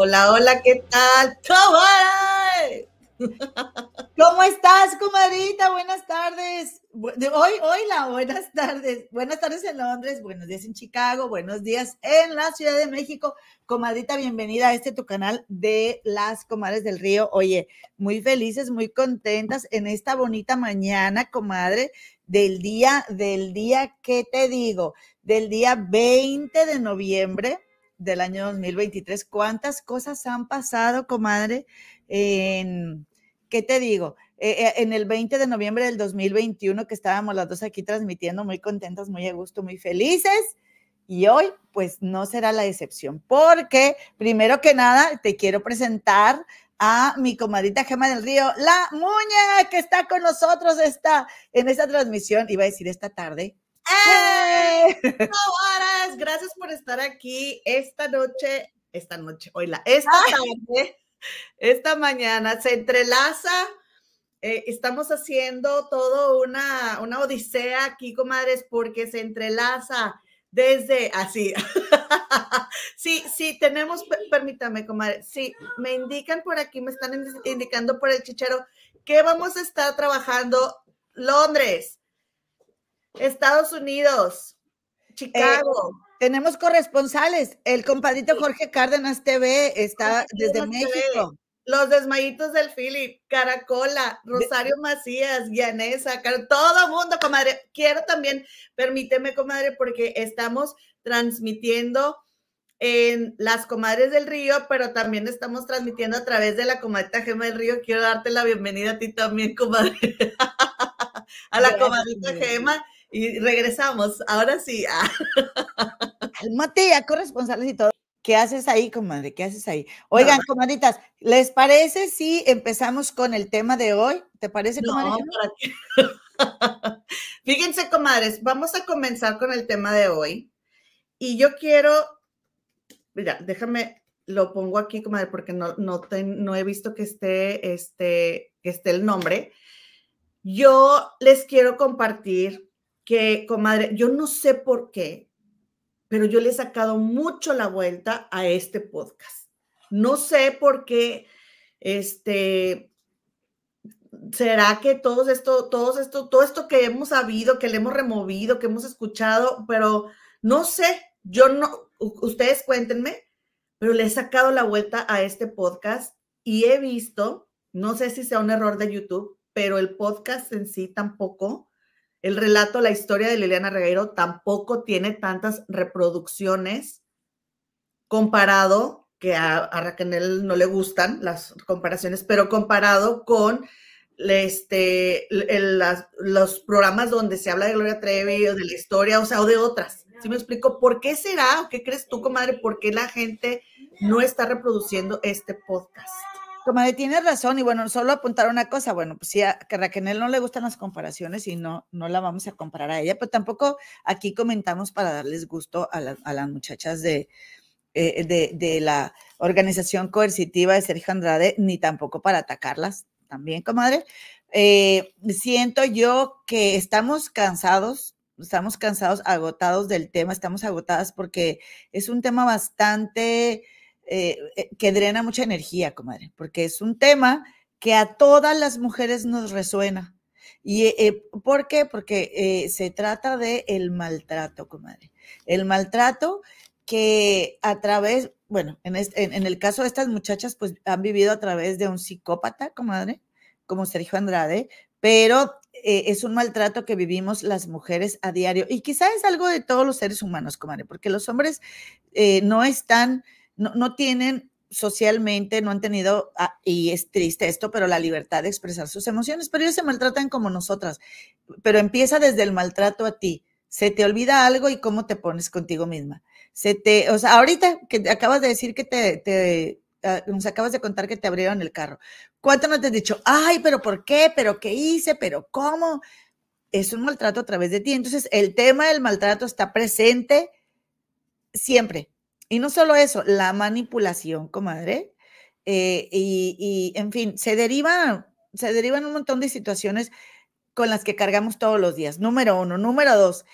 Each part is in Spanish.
Hola, hola, ¿qué tal? ¿Cómo estás, comadrita? Buenas tardes. Hoy, hola, buenas tardes. Buenas tardes en Londres, buenos días en Chicago, buenos días en la Ciudad de México. Comadrita, bienvenida a este tu canal de las comadres del río. Oye, muy felices, muy contentas en esta bonita mañana, comadre, del día, del día, ¿qué te digo? Del día 20 de noviembre del año 2023. ¿Cuántas cosas han pasado, comadre? En, ¿qué te digo? Eh, eh, en el 20 de noviembre del 2021 que estábamos las dos aquí transmitiendo muy contentas, muy a gusto, muy felices. Y hoy, pues no será la excepción, porque primero que nada te quiero presentar a mi comadita Gema del Río, la muña que está con nosotros está en esta transmisión, iba a decir esta tarde. ¡Eh! Gracias por estar aquí esta noche, esta noche, hola, esta tarde esta mañana se entrelaza. Eh, estamos haciendo todo una, una odisea aquí, comadres, porque se entrelaza desde así. sí, sí, tenemos, permítame, comadre. Sí, me indican por aquí, me están indicando por el chichero que vamos a estar trabajando Londres, Estados Unidos, eh, Chicago. Tenemos corresponsales. El compadrito Jorge Cárdenas TV está desde México. Los desmayitos del Philip, Caracola, Rosario Macías, Guianesa, todo mundo, comadre. Quiero también, permíteme, comadre, porque estamos transmitiendo en las comadres del río, pero también estamos transmitiendo a través de la comadita Gema del Río. Quiero darte la bienvenida a ti también, comadre. a la comadita Gema y regresamos. Ahora sí. Cálmate, ya corresponsales y todo. ¿Qué haces ahí, comadre? ¿Qué haces ahí? Oigan, comadritas, ¿les parece si empezamos con el tema de hoy? ¿Te parece, comadre? Fíjense, comadres, vamos a comenzar con el tema de hoy. Y yo quiero, mira, déjame, lo pongo aquí, comadre, porque no, no, no he visto que esté, este, que esté el nombre. Yo les quiero compartir que, comadre, yo no sé por qué, pero yo le he sacado mucho la vuelta a este podcast. No sé por qué, este, será que todo esto, todo esto, todo esto que hemos sabido, que le hemos removido, que hemos escuchado, pero no sé, yo no, ustedes cuéntenme, pero le he sacado la vuelta a este podcast y he visto, no sé si sea un error de YouTube, pero el podcast en sí tampoco el relato, la historia de Liliana Regueiro tampoco tiene tantas reproducciones comparado, que a, Raquel no le gustan las comparaciones, pero comparado con este, los programas donde se habla de Gloria Trevi o de la historia, o sea, o de otras. ¿Sí me explico? ¿Por qué será? ¿O qué crees tú, comadre? ¿Por qué la gente no está reproduciendo este podcast? Comadre, tienes razón, y bueno, solo apuntar una cosa, bueno, pues sí, a, que a Raquel no le gustan las comparaciones y no, no la vamos a comparar a ella, pero tampoco aquí comentamos para darles gusto a, las muchachas de, eh, de, la organización coercitiva de Sergio Andrade, ni tampoco para atacarlas también, comadre. Eh, siento yo que estamos cansados, estamos cansados, agotados del tema, estamos agotadas porque es un tema bastante eh, eh, que drena mucha energía, comadre, porque es un tema que a todas las mujeres nos resuena. ¿Y eh, por qué? Porque se trata de el maltrato, comadre. El maltrato que a través, bueno, en, en, el caso de estas muchachas, pues han vivido a través de un psicópata, comadre, como Sergio Andrade, pero es un maltrato que vivimos las mujeres a diario. Y quizá es algo de todos los seres humanos, comadre, porque los hombres no están no, tienen socialmente, no han tenido, ah, y es triste esto, pero la libertad de expresar sus emociones, pero ellos se maltratan como nosotras, pero empieza desde el maltrato a ti. Se te olvida algo y cómo te pones contigo misma. Se te, o sea, ahorita que acabas de decir que te, ah, nos acabas de contar que te abrieron el carro. ¿Cuánto no te has dicho, ay, pero por qué, pero qué hice, pero cómo? Es un maltrato a través de ti. Entonces, el tema del maltrato está presente siempre, y no solo eso, la manipulación, comadre. Eh, y, en fin, se deriva, se derivan un montón de situaciones con las que cargamos todos los días. Número uno. Número dos,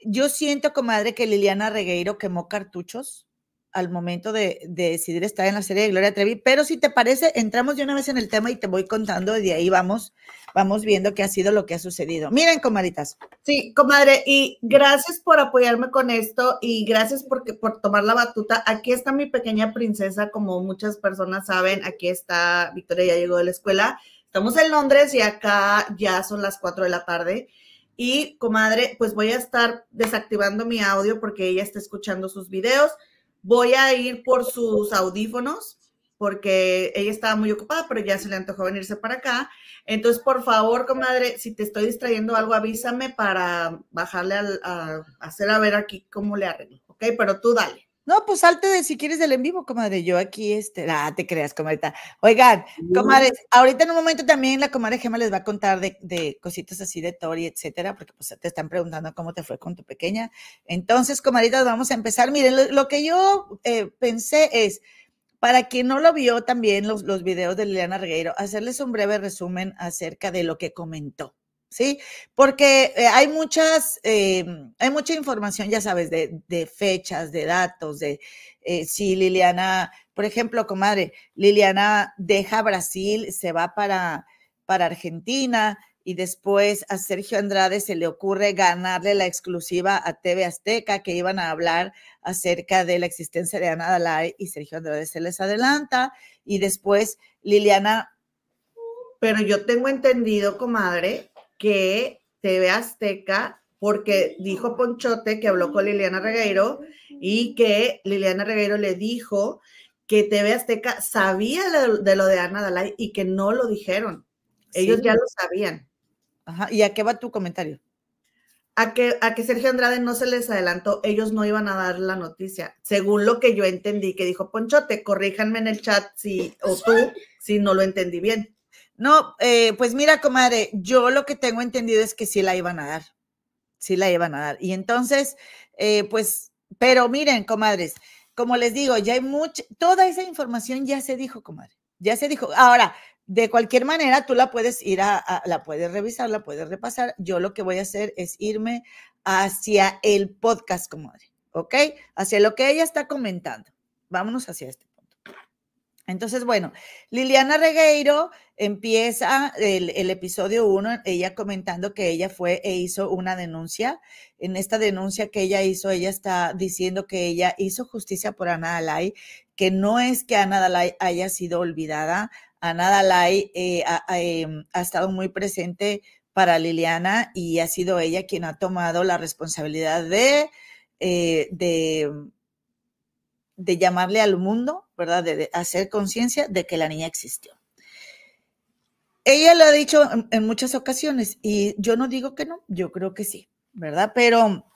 yo siento, comadre, que Liliana Regueiro quemó cartuchos al momento de, decidir estar en la serie de Gloria Trevi, pero si te parece, entramos de una vez en el tema y te voy contando y de ahí vamos, vamos viendo qué ha sido lo que ha sucedido. Miren, comaditas. Sí, comadre, y gracias por apoyarme con esto y gracias por, por tomar la batuta. Aquí está mi pequeña princesa, como muchas personas saben, aquí está, Victoria ya llegó de la escuela. Estamos en Londres y acá ya son las 4 de la tarde. Y, comadre, pues voy a estar desactivando mi audio porque ella está escuchando sus videos voy a ir por sus audífonos porque ella estaba muy ocupada, pero ya se le antojó venirse para acá. Entonces, por favor, comadre, si te estoy distrayendo algo, avísame para bajarle a, hacer a ver aquí cómo le arreglo, ¿ok? Pero tú dale. No, pues salte de si quieres del en vivo, comadre. Yo aquí, este, ah, te creas, comadre. Oigan, comadre, ahorita en un momento también la comadre Gema les va a contar de, cositas así de Tori, etcétera, porque pues te están preguntando cómo te fue con tu pequeña. Entonces, comadritas, vamos a empezar. Miren, lo, que yo eh, pensé es, para quien no lo vio también los, los videos de Liliana Regueiro, hacerles un breve resumen acerca de lo que comentó. ¿Sí? Porque eh, hay muchas, eh, hay mucha información, ya sabes, de, fechas, de datos, de eh, si Liliana, por ejemplo, comadre, Liliana deja Brasil, se va para, para Argentina y después a Sergio Andrade se le ocurre ganarle la exclusiva a TV Azteca, que iban a hablar acerca de la existencia de Ana Dalai y Sergio Andrade se les adelanta y después Liliana... Pero yo tengo entendido, comadre, que TV Azteca, porque dijo Ponchote que habló con Liliana Regueiro y que Liliana Regueiro le dijo que TV Azteca sabía de, lo de Ana Dalai y que no lo dijeron. Ellos ya lo sabían. Ajá. ¿Y a qué va tu comentario? A que, a que Sergio Andrade no se les adelantó, ellos no iban a dar la noticia. Según lo que yo entendí que dijo Ponchote, corríjanme en el chat si, o tú, si no lo entendí bien. No, eh, pues mira, comadre, yo lo que tengo entendido es que sí la iban a dar, sí la iban a dar. Y entonces, eh, pues, pero miren, comadres, como les digo, ya hay mucha, toda esa información ya se dijo, comadre, ya se dijo. Ahora, de cualquier manera, tú la puedes ir a, la puedes revisar, la puedes repasar. Yo lo que voy a hacer es irme hacia el podcast, comadre, ¿ok? Hacia lo que ella está comentando. Vámonos hacia este. Entonces, bueno, Liliana Regueiro empieza el, episodio uno, ella comentando que ella fue e hizo una denuncia. En esta denuncia que ella hizo, ella está diciendo que ella hizo justicia por Ana Dalai, que no es que Ana Dalai haya sido olvidada. Ana Dalai eh, em, ha, estado muy presente para Liliana y ha sido ella quien ha tomado la responsabilidad de, eh, de llamarle al mundo, ¿verdad? De, hacer conciencia de que la niña existió. Ella lo ha dicho en, muchas ocasiones y yo no digo que no, yo creo que sí, ¿verdad? Pero,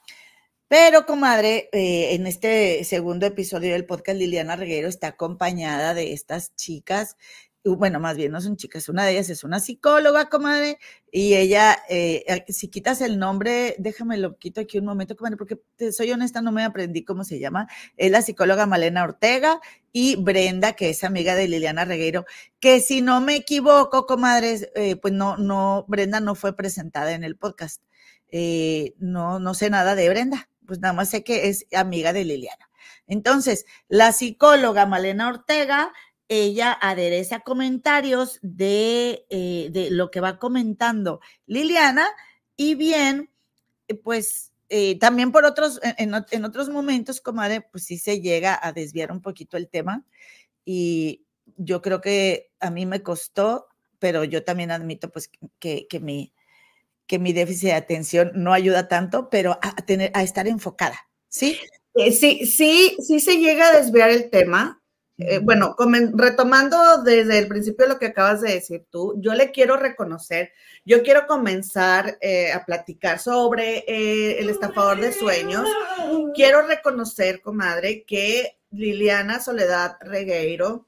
pero comadre, eh, en este segundo episodio del podcast, Liliana Reguero está acompañada de estas chicas bueno, más bien no son chicas, una de ellas es una psicóloga, comadre, y ella, eh, si quitas el nombre, déjame lo quito aquí un momento, comadre, porque soy honesta, no me aprendí cómo se llama, es la psicóloga Malena Ortega y Brenda, que es amiga de Liliana Reguero, que si no me equivoco, comadre, eh, pues no, no, Brenda no fue presentada en el podcast. Eh, no, no sé nada de Brenda, pues nada más sé que es amiga de Liliana. Entonces, la psicóloga Malena Ortega ella adereza comentarios de, eh, de, lo que va comentando Liliana y bien, eh, pues eh, también por otros, en, en, otros momentos, comadre, pues sí se llega a desviar un poquito el tema y yo creo que a mí me costó, pero yo también admito pues que, que mi, que mi déficit de atención no ayuda tanto, pero a, tener, a estar enfocada, ¿sí? Sí, sí, sí se llega a desviar el tema, eh, bueno, retomando desde el principio lo que acabas de decir tú, yo le quiero reconocer, yo quiero comenzar eh, a platicar sobre eh, el estafador de sueños. Quiero reconocer, comadre, que Liliana Soledad Regueiro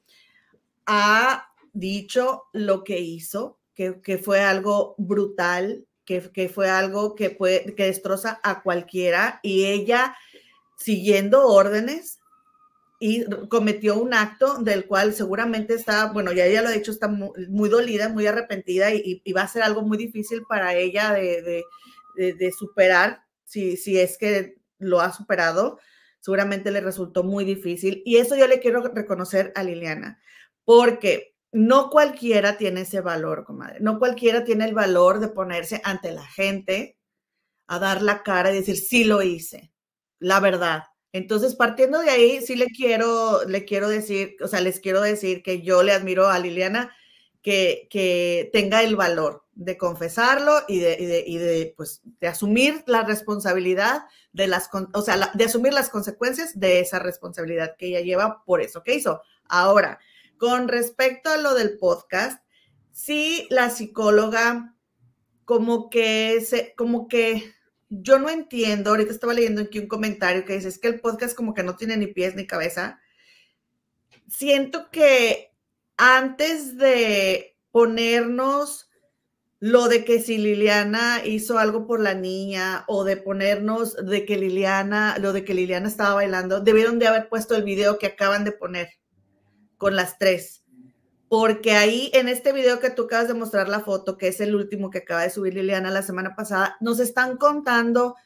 ha dicho lo que hizo, que, fue algo brutal, que, que fue algo que, puede, que destroza a cualquiera y ella siguiendo órdenes y cometió un acto del cual seguramente está, bueno, ya ella lo ha dicho, está muy, dolida, muy arrepentida y, va a ser algo muy difícil para ella de, superar, si, si es que lo ha superado. seguramente le resultó muy difícil. Y eso yo le quiero reconocer a Liliana, porque no cualquiera tiene ese valor, comadre. No cualquiera tiene el valor de ponerse ante la gente a dar la cara y decir, sí lo hice, la verdad. Entonces, partiendo de ahí, sí le quiero, le quiero decir, o sea, les quiero decir que yo le admiro a Liliana que, que tenga el valor de confesarlo y de, de, pues, de asumir la responsabilidad de las, o sea, de asumir las consecuencias de esa responsabilidad que ella lleva por eso que hizo. Ahora, con respecto a lo del podcast, sí, la psicóloga como que se, como que yo no entiendo, ahorita estaba leyendo aquí un comentario que dice, es que el podcast como que no tiene ni pies ni cabeza. Siento que antes de ponernos lo de que si Liliana hizo algo por la niña o de ponernos de que Liliana, lo de que Liliana estaba bailando, debieron de haber puesto el video que acaban de poner con las tres. Porque ahí en este video que tú acabas de mostrar la foto, que es el último que acaba de subir Liliana la semana pasada, nos están contando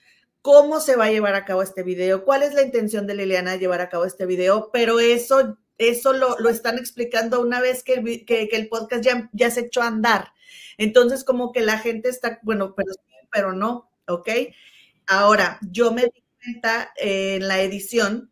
cómo se va a llevar a cabo este video, cuál es la intención de Liliana de llevar a cabo este video, pero eso, eso lo, lo están explicando una vez que el, que, el podcast ya, ya se echó a andar. Entonces, como que la gente está, bueno, pero sí, pero no, ¿ok? Ahora, yo me di cuenta en la edición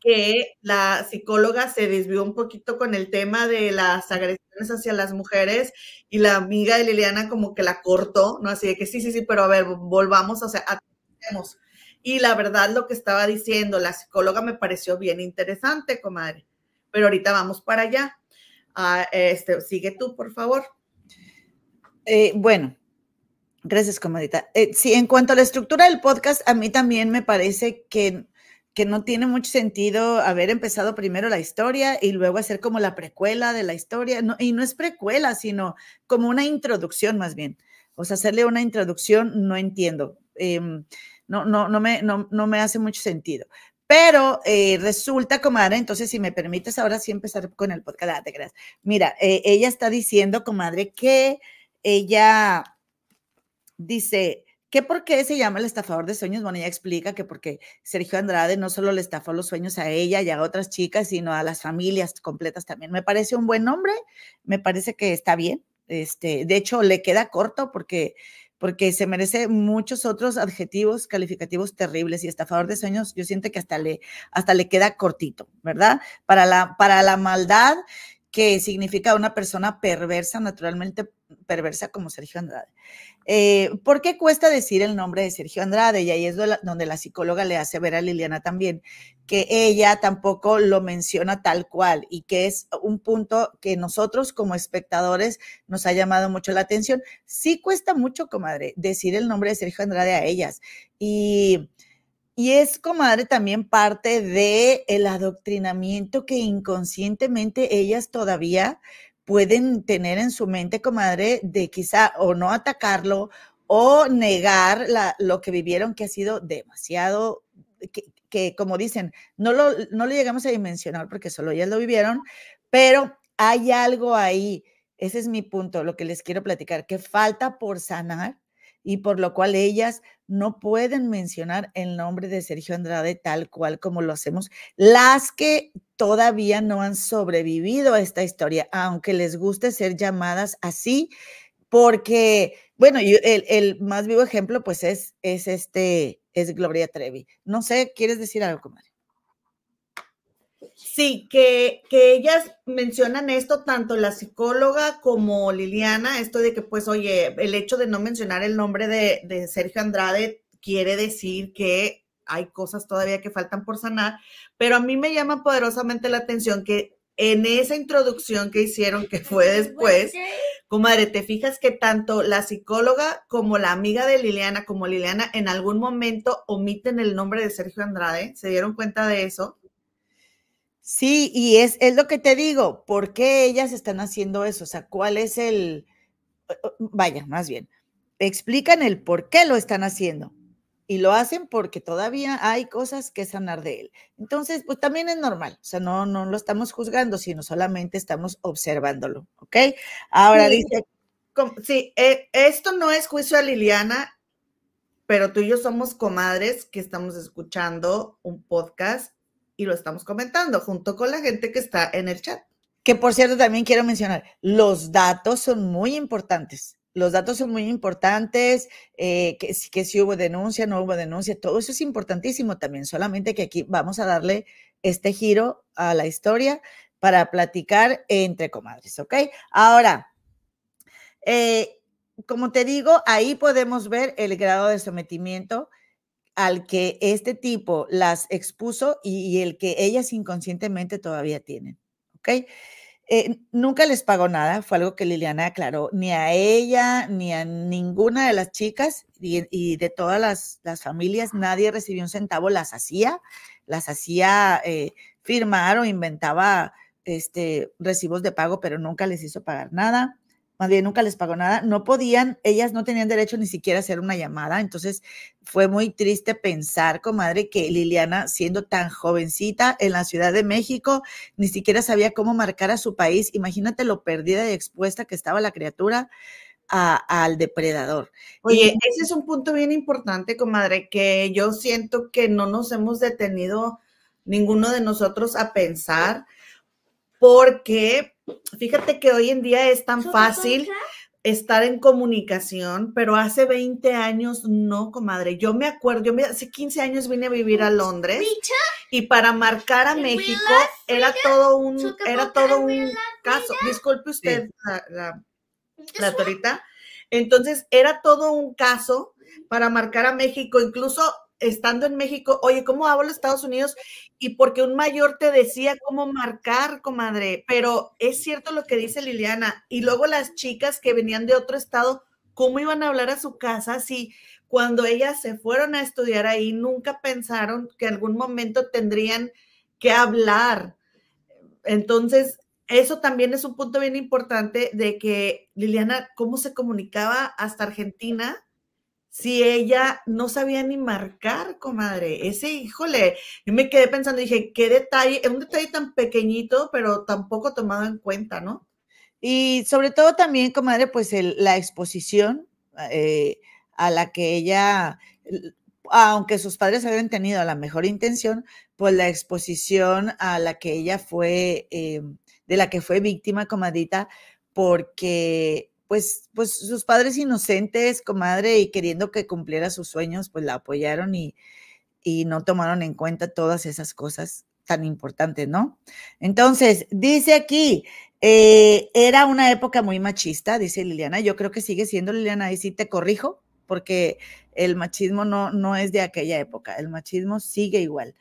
que la psicóloga se desvió un poquito con el tema de las agresiones hacia las mujeres y la amiga de Liliana como que la cortó, ¿no? Así de que sí, sí, sí, pero a ver, volvamos, o sea, atendemos. Y la verdad lo que estaba diciendo la psicóloga me pareció bien interesante, comadre. Pero ahorita vamos para allá. Ah, este, sigue tú, por favor. Eh, bueno, gracias, comadita. Eh, sí, en cuanto a la estructura del podcast, a mí también me parece que que no tiene mucho sentido haber empezado primero la historia y luego hacer como la precuela de la historia. y no es precuela, sino como una introducción más bien. O sea, hacerle una introducción no entiendo. Em, no, no, no, me, no, me hace mucho sentido. Pero eh, resulta, comadre, entonces si me permites ahora sí empezar con el podcast, ah, te creas. Mira, eh, ella está diciendo, comadre, que ella dice, ¿Qué por qué se llama el estafador de sueños? Bueno, ella explica que porque Sergio Andrade no solo le estafó los sueños a ella y a otras chicas, sino a las familias completas también. Me parece un buen nombre, me parece que está bien. Este, de hecho, le queda corto porque, porque se merece muchos otros adjetivos calificativos terribles y estafador de sueños, yo siento que hasta le, hasta le queda cortito, ¿verdad? Para la, para la maldad que significa una persona perversa, naturalmente perversa como Sergio Andrade. Eh, ¿Por qué cuesta decir el nombre de Sergio Andrade? Y ahí es donde la psicóloga le hace ver a Liliana también que ella tampoco lo menciona tal cual y que es un punto que nosotros como espectadores nos ha llamado mucho la atención. Sí cuesta mucho, comadre, decir el nombre de Sergio Andrade a ellas. Y, y es, comadre, también parte del el adoctrinamiento que inconscientemente ellas todavía pueden tener en su mente, comadre, de quizá o no atacarlo o negar lo que vivieron, que ha sido demasiado, que, como dicen, no lo, no lo llegamos a dimensionar porque solo ellas lo vivieron, pero hay algo ahí. Ese es mi punto, lo que les quiero platicar, que falta por sanar y por lo cual ellas no pueden mencionar el nombre de Sergio Andrade tal cual como lo hacemos. Las que todavía no han sobrevivido a esta historia, aunque les guste ser llamadas así, porque, bueno, el, el más vivo ejemplo pues es, es este, es Gloria Trevi. No sé, ¿quieres decir algo, comadre? Sí, que, que, ellas mencionan esto, tanto la psicóloga como Liliana, esto de que, pues, oye, el hecho de no mencionar el nombre de, de Sergio Andrade quiere decir que hay cosas todavía que faltan por sanar, pero a mí me llama poderosamente la atención que en esa introducción que hicieron, que fue después, comadre, te fijas que tanto la psicóloga como la amiga de Liliana, como Liliana, en algún momento omiten el nombre de Sergio Andrade, ¿se dieron cuenta de eso? Sí, y es, es lo que te digo, ¿por qué ellas están haciendo eso? O sea, ¿cuál es el, vaya, más bien, explican el por qué lo están haciendo. Y lo hacen porque todavía hay cosas que sanar de él. Entonces, pues también es normal. O sea, no, no lo estamos juzgando, sino solamente estamos observándolo. ¿Ok? Ahora dice. Sí, eh, esto no es juicio a Liliana pero tú y yo somos comadres que estamos escuchando un podcast y lo estamos comentando junto con la gente que está en el chat. Que por cierto, también quiero mencionar, los datos son muy importantes. Los datos son muy importantes, eh, que, que si hubo denuncia, no hubo denuncia, todo eso es importantísimo también, solamente que aquí vamos a darle este giro a la historia para platicar entre comadres, ¿ok? Ahora, eh, como te digo, ahí podemos ver el grado de sometimiento al que este tipo las expuso y, el que ellas inconscientemente todavía tienen, ¿ok? Eh, nunca les pagó nada, fue algo que Liliana aclaró, ni a ella, ni a ninguna de las chicas y, de todas las, familias, nadie recibió un centavo, las hacía, las hacía eh, firmar o inventaba este, recibos de pago, pero nunca les hizo pagar nada más bien nunca les pagó nada, no podían, ellas no tenían derecho ni siquiera a hacer una llamada, entonces fue muy triste pensar, comadre, que Liliana, siendo tan jovencita en la Ciudad de México, ni siquiera sabía cómo marcar a su país, imagínate lo perdida y expuesta que estaba la criatura. al depredador. Oye, ese es un punto bien importante, comadre, que yo siento que no nos hemos detenido ninguno de nosotros a pensar, porque Fíjate que hoy en día es tan fácil estar en comunicación, pero hace 20 años no, comadre. Yo me acuerdo, yo hace 15 años vine a vivir a Londres y para marcar a México era todo un, era todo un caso. Disculpe usted, la, la torita. Entonces, era todo un caso para marcar a México. Incluso estando en México, oye, ¿cómo hablo Estados Unidos? Y porque un mayor te decía cómo marcar, comadre, pero es cierto lo que dice Liliana. Y luego las chicas que venían de otro estado, ¿cómo iban a hablar a su casa si cuando ellas se fueron a estudiar ahí nunca pensaron que algún momento tendrían que hablar? Entonces, eso también es un punto bien importante de que Liliana, ¿cómo se comunicaba hasta Argentina? Si ella no sabía ni marcar, comadre. Ese, híjole, yo me quedé pensando, dije, qué detalle, es un detalle tan pequeñito, pero tampoco tomado en cuenta, ¿no? Y sobre todo también, comadre, pues la exposición eh, a la que ella, aunque sus padres habían tenido la mejor intención, pues la exposición a la que ella fue, eh, de la que fue víctima, comadita, porque pues, pues sus padres inocentes, comadre, y queriendo que cumpliera sus sueños, pues la apoyaron y, y no tomaron en cuenta todas esas cosas tan importantes, ¿no? Entonces, dice aquí, eh, era una época muy machista, dice Liliana, yo creo que sigue siendo Liliana, y sí te corrijo, porque el machismo no, no es de aquella época, el machismo sigue igual.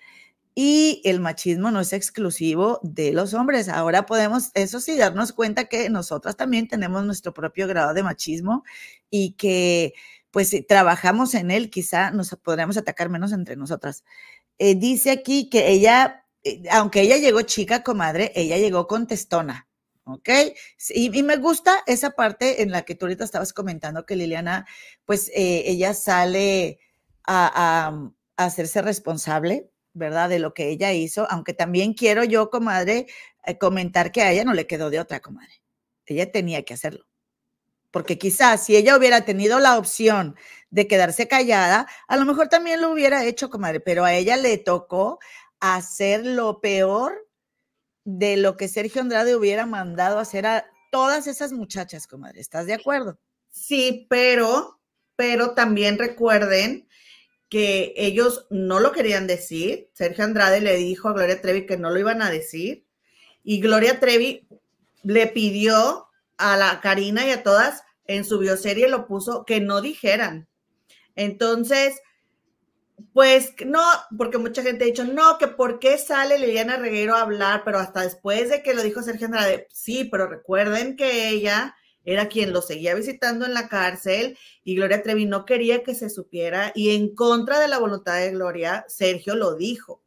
Y el machismo no es exclusivo de los hombres. Ahora podemos, eso sí, darnos cuenta que nosotras también tenemos nuestro propio grado de machismo y que pues si trabajamos en él, quizá nos podríamos atacar menos entre nosotras. Eh, dice aquí que ella, eh, aunque ella llegó chica, comadre, ella llegó contestona. ¿ok? Y, me gusta esa parte en la que tú ahorita estabas comentando que Liliana, pues eh, ella sale a, hacerse responsable ¿verdad? De lo que ella hizo, aunque también quiero yo, comadre, eh, comentar que a ella no le quedó de otra, comadre. Ella tenía que hacerlo. Porque quizás si ella hubiera tenido la opción de quedarse callada, a lo mejor también lo hubiera hecho, comadre, pero a ella le tocó hacer lo peor de lo que Sergio Andrade hubiera mandado hacer a todas esas muchachas, comadre. ¿Estás de acuerdo? Sí, pero, pero también recuerden que ellos no lo querían decir. Sergio Andrade le dijo a Gloria Trevi que no lo iban a decir. Y Gloria Trevi le pidió a la Karina y a todas en su bioserie lo puso que no dijeran. Entonces, pues no, porque mucha gente ha dicho, no, que por qué sale Liliana Reguero a hablar, pero hasta después de que lo dijo Sergio Andrade, sí, pero recuerden que ella era quien lo seguía visitando en la cárcel y Gloria Trevi no quería que se supiera y en contra de la voluntad de Gloria, Sergio lo dijo.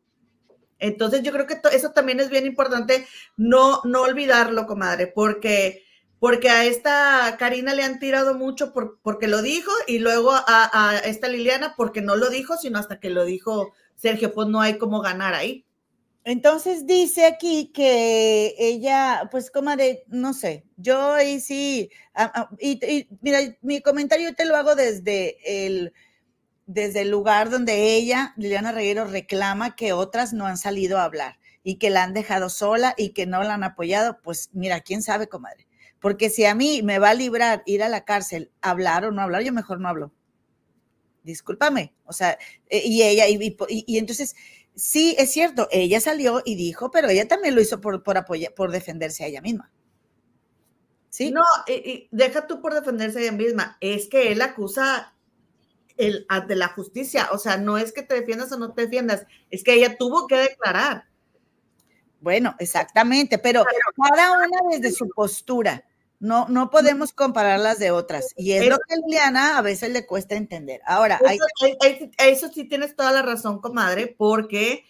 Entonces yo creo que eso también es bien importante no, no olvidarlo, comadre, porque, porque a esta Karina le han tirado mucho por, porque lo dijo y luego a, a esta Liliana porque no lo dijo, sino hasta que lo dijo Sergio, pues no hay cómo ganar ahí. Entonces dice aquí que ella, pues comadre, no sé, yo ahí sí, y, mira, mi comentario te lo hago desde el, desde el lugar donde ella, Liliana Reguero, reclama que otras no han salido a hablar y que la han dejado sola y que no la han apoyado, pues mira, quién sabe, comadre. Porque si a mí me va a librar ir a la cárcel, hablar o no hablar, yo mejor no hablo. Discúlpame. O sea, eh, y ella, y, entonces, sí, es cierto, ella salió y dijo, pero ella también lo hizo por, por apoyar, por defenderse a ella misma. ¿Sí? No, y, deja tú por defenderse a ella misma, es que él acusa el, ante la justicia, o sea, no es que te defiendas o no te defiendas, es que ella tuvo que declarar. Bueno, exactamente, pero cada una desde su postura. No, no podemos compararlas de otras. Y es lo que a Liliana a veces le cuesta entender. Ahora, eso, sí tienes toda la razón, comadre, porque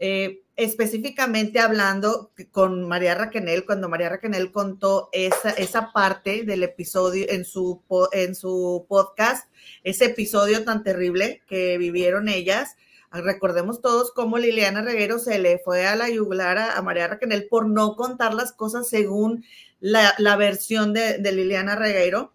eh, específicamente hablando con María Raquenel, cuando María Raquenel contó esa, esa parte del episodio en su, en su podcast, ese episodio tan terrible que vivieron ellas, Recordemos todos cómo Liliana Reguero se le fue a la yugular a, María Raquel por no contar las cosas según la, versión de, Liliana Reguero.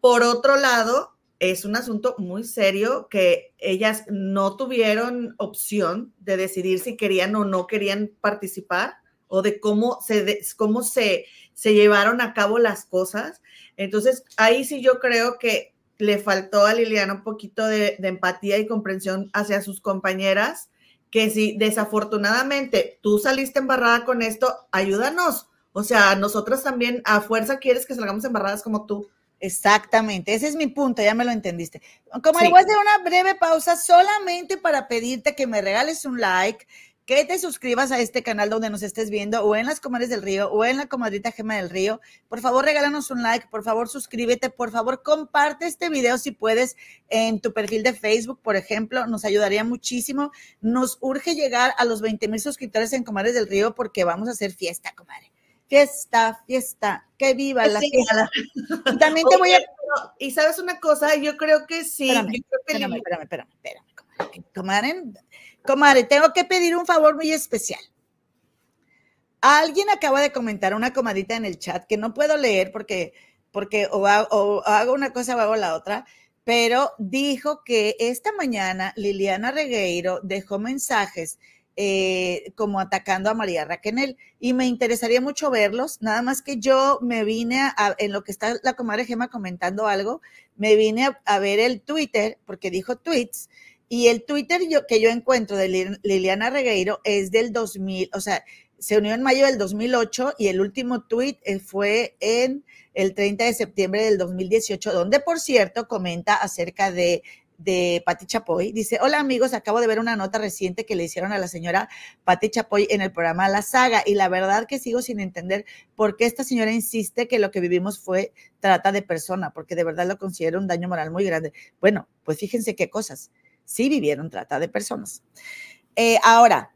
Por otro lado, es un asunto muy serio que ellas no tuvieron opción de decidir si querían o no querían participar o de cómo se, cómo se, se llevaron a cabo las cosas. Entonces, ahí sí yo creo que le faltó a Liliana un poquito de, empatía y comprensión hacia sus compañeras, que si desafortunadamente tú saliste embarrada con esto, ayúdanos. O sea, nosotras también a fuerza quieres que salgamos embarradas como tú. Exactamente, ese es mi punto, ya me lo entendiste. Como igual de una breve pausa solamente para pedirte que me regales un like, que te suscribas a este canal donde nos estés viendo, o en las comadres del río, o en la comadrita Gema del Río. Por favor, regálanos un like, por favor, suscríbete, por favor, comparte este video si puedes en tu perfil de Facebook, por ejemplo, nos ayudaría muchísimo. Nos urge llegar a los 20 mil suscriptores en Comadres del Río porque vamos a hacer fiesta, comadre. Fiesta, fiesta, que viva la fiesta. también te voy a... Y sabes una cosa, yo creo que sí. Espérame, espérame, espérame, espérame, espérame, comadre Comadre, tengo que pedir un favor muy especial. Alguien acaba de comentar una comadita en el chat que no puedo leer porque, porque o, hago, una cosa o hago la otra, pero dijo que esta mañana Liliana Regueiro dejó mensajes eh, como atacando a María Raquenel y me interesaría mucho verlos, nada más que yo me vine a, en lo que está la comadre Gema comentando algo, me vine a ver el Twitter porque dijo tweets y el Twitter que yo encuentro de Liliana Regueiro es del 2000, o sea, se unió en mayo del 2008 y el último tweet eh, fue en el 30 de septiembre del 2018, donde por cierto comenta acerca de de Pati Chapoy. Dice, hola amigos, acabo de ver una nota reciente que le hicieron a la señora Pati Chapoy en el programa La Saga y la verdad que sigo sin entender por qué esta señora insiste que lo que vivimos fue trata de persona, porque de verdad lo considero un daño moral muy grande. Bueno, pues fíjense qué cosas sí vivieron trata de personas. Eh, ahora,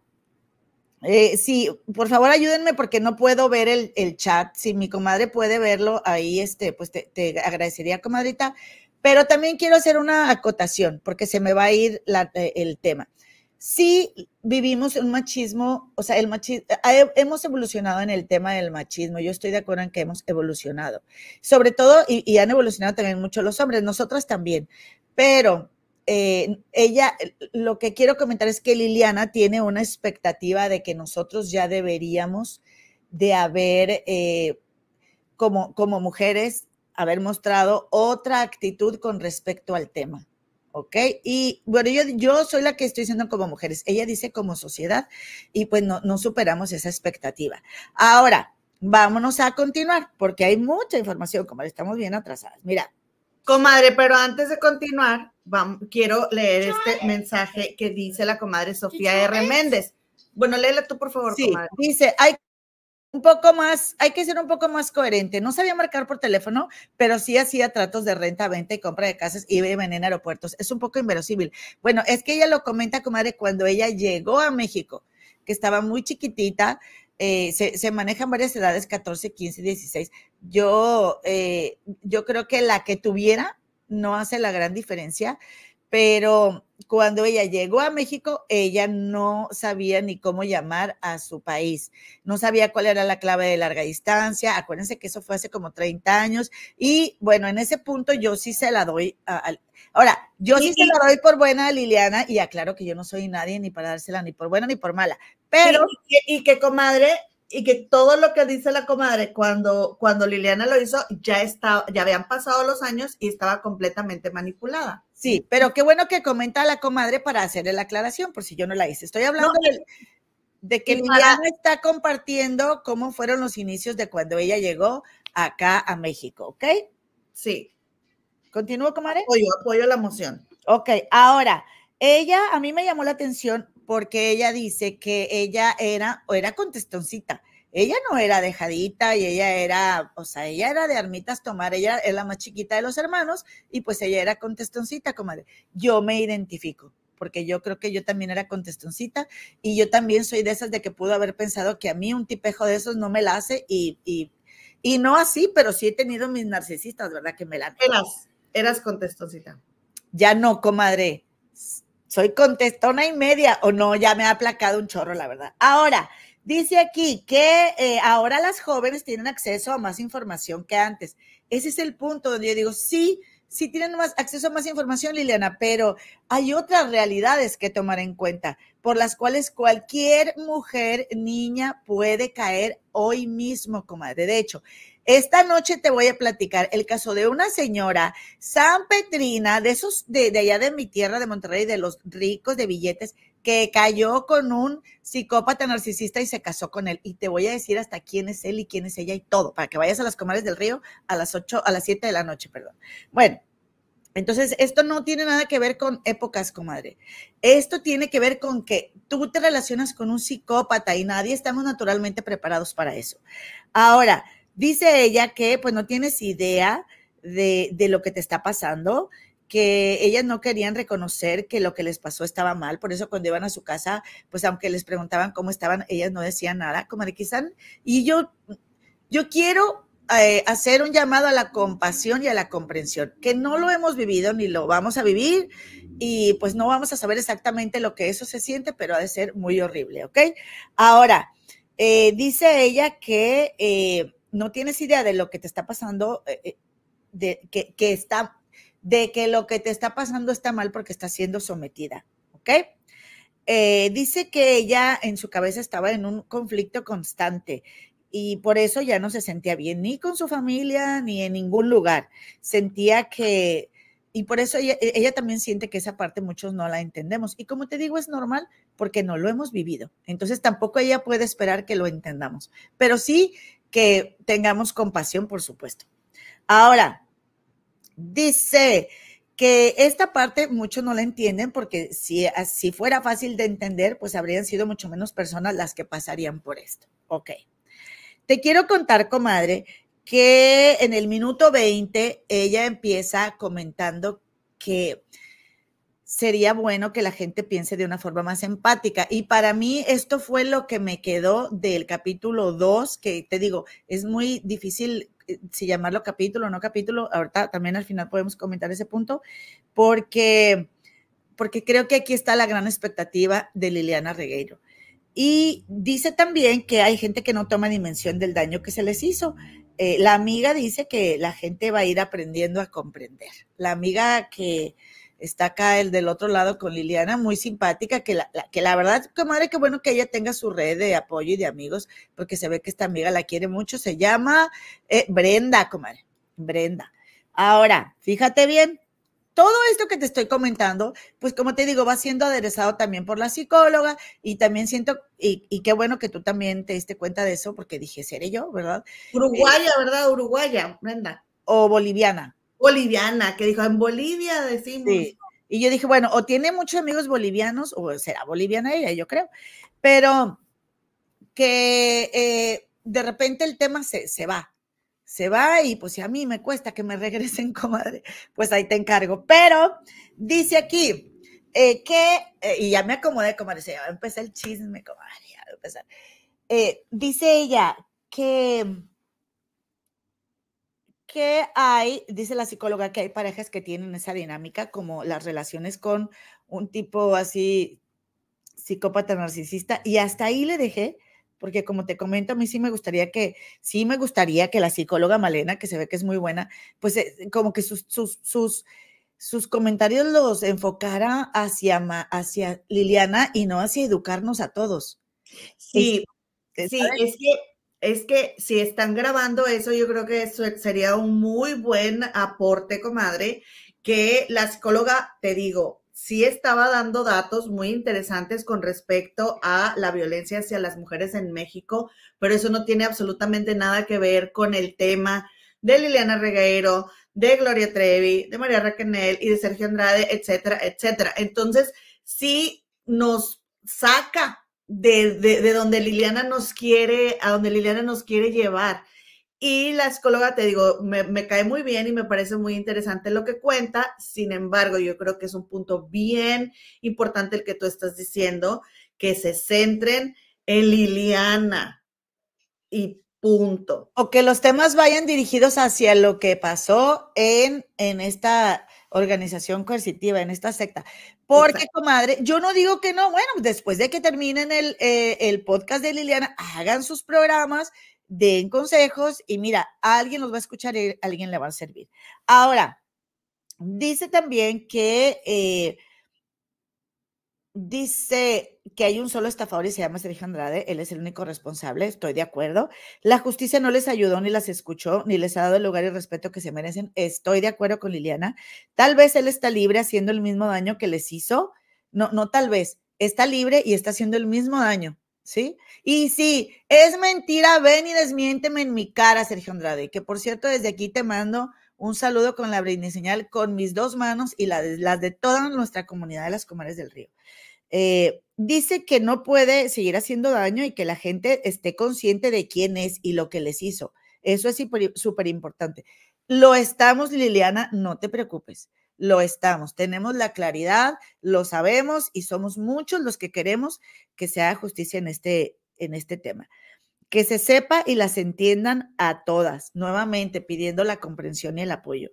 eh, sí, por favor ayúdenme porque no puedo ver el, chat. Si mi comadre puede verlo ahí, este, pues te, agradecería, comadrita. Pero también quiero hacer una acotación porque se me va a ir eh, el tema. Sí vivimos un machismo, o sea, el machismo, hemos evolucionado en el tema del machismo. Yo estoy de acuerdo en que hemos evolucionado. Sobre todo, y, han evolucionado también mucho los hombres, nosotras también. Pero eh, ella, lo que quiero comentar es que Liliana tiene una expectativa de que nosotros ya deberíamos de haber, eh, como, como mujeres, haber mostrado otra actitud con respecto al tema. ¿ok? Y bueno, yo, yo soy la que estoy diciendo como mujeres, ella dice como sociedad y pues no, no superamos esa expectativa. Ahora, vámonos a continuar porque hay mucha información, como estamos bien atrasadas. Mira, Comadre, pero antes de continuar, quiero leer este mensaje que dice la comadre Sofía R. Méndez. Bueno, léela tú, por favor, sí, Dice, hay un poco más, hay que ser un poco más coherente. No sabía marcar por teléfono, pero sí hacía tratos de renta, venta y compra de casas y venía en aeropuertos. Es un poco inverosímil. Bueno, es que ella lo comenta, comadre, cuando ella llegó a México, que estaba muy chiquitita, eh, se, manejan varias edades, 14, 15, 16. Yo, eh, yo creo que la que tuviera no hace la gran diferencia, pero cuando ella llegó a México, ella no sabía ni cómo llamar a su país, no sabía cuál era la clave de larga distancia, acuérdense que eso fue hace como 30 años, y bueno, en ese punto yo sí se la doy a, Ahora, yo sí, se la doy por buena a Liliana y aclaro que yo no soy nadie ni para dársela ni por buena ni por mala, pero... y que comadre, y que todo lo que dice la comadre cuando, cuando Liliana lo hizo ya estaba, ya habían pasado los años y estaba completamente manipulada. Sí, pero qué bueno que comenta la comadre para hacerle la aclaración, por si yo no la hice. Estoy hablando de, que Liliana está compartiendo cómo fueron los inicios de cuando ella llegó acá a México, ¿ok? Sí. ¿Continúo, comadre? Apoyo, apoyo la moción. Ok, ahora, ella, a mí me llamó la atención porque ella dice que ella era, o era contestoncita. Ella no era dejadita y ella era, o sea, ella era de armitas tomar, ella es la más chiquita de los hermanos y pues ella era contestoncita, comadre. Yo me identifico porque yo creo que yo también era contestoncita y yo también soy de esas de que pudo haber pensado que a mí un tipejo de esos no me la hace y, y, y no así, pero sí he tenido mis narcisistas, ¿verdad? Que me la... Eras, eras contestoncita. Ya no, comadre soy contestona y media, o no, ya me ha aplacado un chorro, la verdad. Ahora, dice aquí que eh, ahora las jóvenes tienen acceso a más información que antes. Ese es el punto donde yo digo, sí, sí tienen más acceso a más información, Liliana, pero hay otras realidades que tomar en cuenta, por las cuales cualquier mujer, niña, puede caer hoy mismo, comadre. De hecho, esta noche te voy a platicar el caso de una señora San Petrina, de esos de, allá de mi tierra de Monterrey, de los ricos de billetes, que cayó con un psicópata narcisista y se casó con él. Y te voy a decir hasta quién es él y quién es ella y todo, para que vayas a las comadres del río a las 8, a las 7 de la noche, perdón. Bueno, entonces, esto no tiene nada que ver con épocas, comadre. Esto tiene que ver con que tú te relacionas con un psicópata y nadie estamos naturalmente preparados para eso. Ahora, Dice ella que pues no tienes idea de, lo que te está pasando, que ellas no querían reconocer que lo que les pasó estaba mal, por eso cuando iban a su casa, pues aunque les preguntaban cómo estaban, ellas no decían nada, como de quizás, y yo, yo quiero eh, hacer un llamado a la compasión y a la comprensión, que no lo hemos vivido ni lo vamos a vivir y pues no vamos a saber exactamente lo que eso se siente, pero ha de ser muy horrible, ¿ok? Ahora, eh, dice ella que... Eh, no tienes idea de lo que te está pasando, eh, eh, de que, está, de que lo que te está pasando está mal porque está siendo sometida, ¿ok? Eh, dice que ella en su cabeza estaba en un conflicto constante y por eso ya no se sentía bien ni con su familia ni en ningún lugar. Sentía que, y por eso ella, ella, también siente que esa parte muchos no la entendemos. Y como te digo, es normal porque no lo hemos vivido. Entonces tampoco ella puede esperar que lo entendamos. Pero sí que tengamos compasión, por supuesto. Ahora, dice que esta parte muchos no la entienden porque si así fuera fácil de entender, pues habrían sido mucho menos personas las que pasarían por esto. Ok. Te quiero contar, comadre, que en el minuto 20 ella empieza comentando que sería bueno que la gente piense de una forma más empática. Y para mí esto fue lo que me quedó del capítulo 2, que te digo, es muy difícil eh, si llamarlo capítulo o no capítulo. Ahorita también al final podemos comentar ese punto, porque, porque creo que aquí está la gran expectativa de Liliana Regueiro. Y dice también que hay gente que no toma dimensión del daño que se les hizo. Eh, la amiga dice que la gente va a ir aprendiendo a comprender. La amiga que está acá el del otro lado con Liliana, muy simpática, que la, que la verdad, comadre, qué bueno que ella tenga su red de apoyo y de amigos, porque se ve que esta amiga la quiere mucho, se llama eh, Brenda, comadre, Brenda. Ahora, fíjate bien, todo esto que te estoy comentando, pues como te digo, va siendo aderezado también por la psicóloga y también siento, y, qué bueno que tú también te diste cuenta de eso, porque dije, seré yo, ¿verdad? Uruguaya, ¿verdad? Uruguaya, Brenda. O boliviana boliviana, que dijo, en Bolivia decimos. Y yo dije, bueno, o tiene muchos amigos bolivianos, o será boliviana ella, yo creo, pero que eh, de repente el tema se, se va, se va y pues si a mí me cuesta que me regresen, comadre, pues ahí te encargo. Pero dice aquí eh, que, eh, y ya me acomodé, comadre, se va el chisme, comadre, ya va a empezar. dice ella que que hay, dice la psicóloga, que hay parejas que tienen esa dinámica, como las relaciones con un tipo así psicópata narcisista, y hasta ahí le dejé, porque como te comento, a mí sí me gustaría que, sí me gustaría que la psicóloga Malena, que se ve que es muy buena, pues eh, como que sus, sus, sus, sus comentarios los enfocara hacia, hacia Liliana y no hacia educarnos a todos. Sí, sí, es que es que si están grabando eso, yo creo que eso sería un muy buen aporte, comadre, que la psicóloga, te digo, sí estaba dando datos muy interesantes con respecto a la violencia hacia las mujeres en México, pero eso no tiene absolutamente nada que ver con el tema de Liliana Regueiro, de Gloria Trevi, de María Raquel y de Sergio Andrade, etcétera, etcétera. Entonces, sí nos saca de, donde Liliana nos quiere, a donde Liliana nos quiere llevar. Y la psicóloga, te digo, me, me, cae muy bien y me parece muy interesante lo que cuenta. Sin embargo, yo creo que es un punto bien importante el que tú estás diciendo, que se centren en Liliana y punto. O que los temas vayan dirigidos hacia lo que pasó en, en esta organización coercitiva, en esta secta. Porque, comadre, yo no digo que no, bueno, después de que terminen el, eh, el podcast de Liliana, hagan sus programas, den consejos y mira, alguien los va a escuchar y alguien le va a servir. Ahora, dice también que eh, Dice que hay un solo estafador y se llama Sergio Andrade, él es el único responsable, estoy de acuerdo. La justicia no les ayudó, ni las escuchó, ni les ha dado el lugar y respeto que se merecen, estoy de acuerdo con Liliana. Tal vez él está libre haciendo el mismo daño que les hizo, no, no tal vez, está libre y está haciendo el mismo daño, ¿sí? Y sí, es mentira, ven y desmiénteme en mi cara, Sergio Andrade, que por cierto, desde aquí te mando un saludo con la brindis señal con mis dos manos y las de, las de toda nuestra comunidad de las Comares del Río. Eh, dice que no puede seguir haciendo daño y que la gente esté consciente de quién es y lo que les hizo. Eso es súper importante. Lo estamos, Liliana, no te preocupes. Lo estamos. Tenemos la claridad, lo sabemos y somos muchos los que queremos que se haga justicia en este, en este tema. Que se sepa y las entiendan a todas, nuevamente pidiendo la comprensión y el apoyo.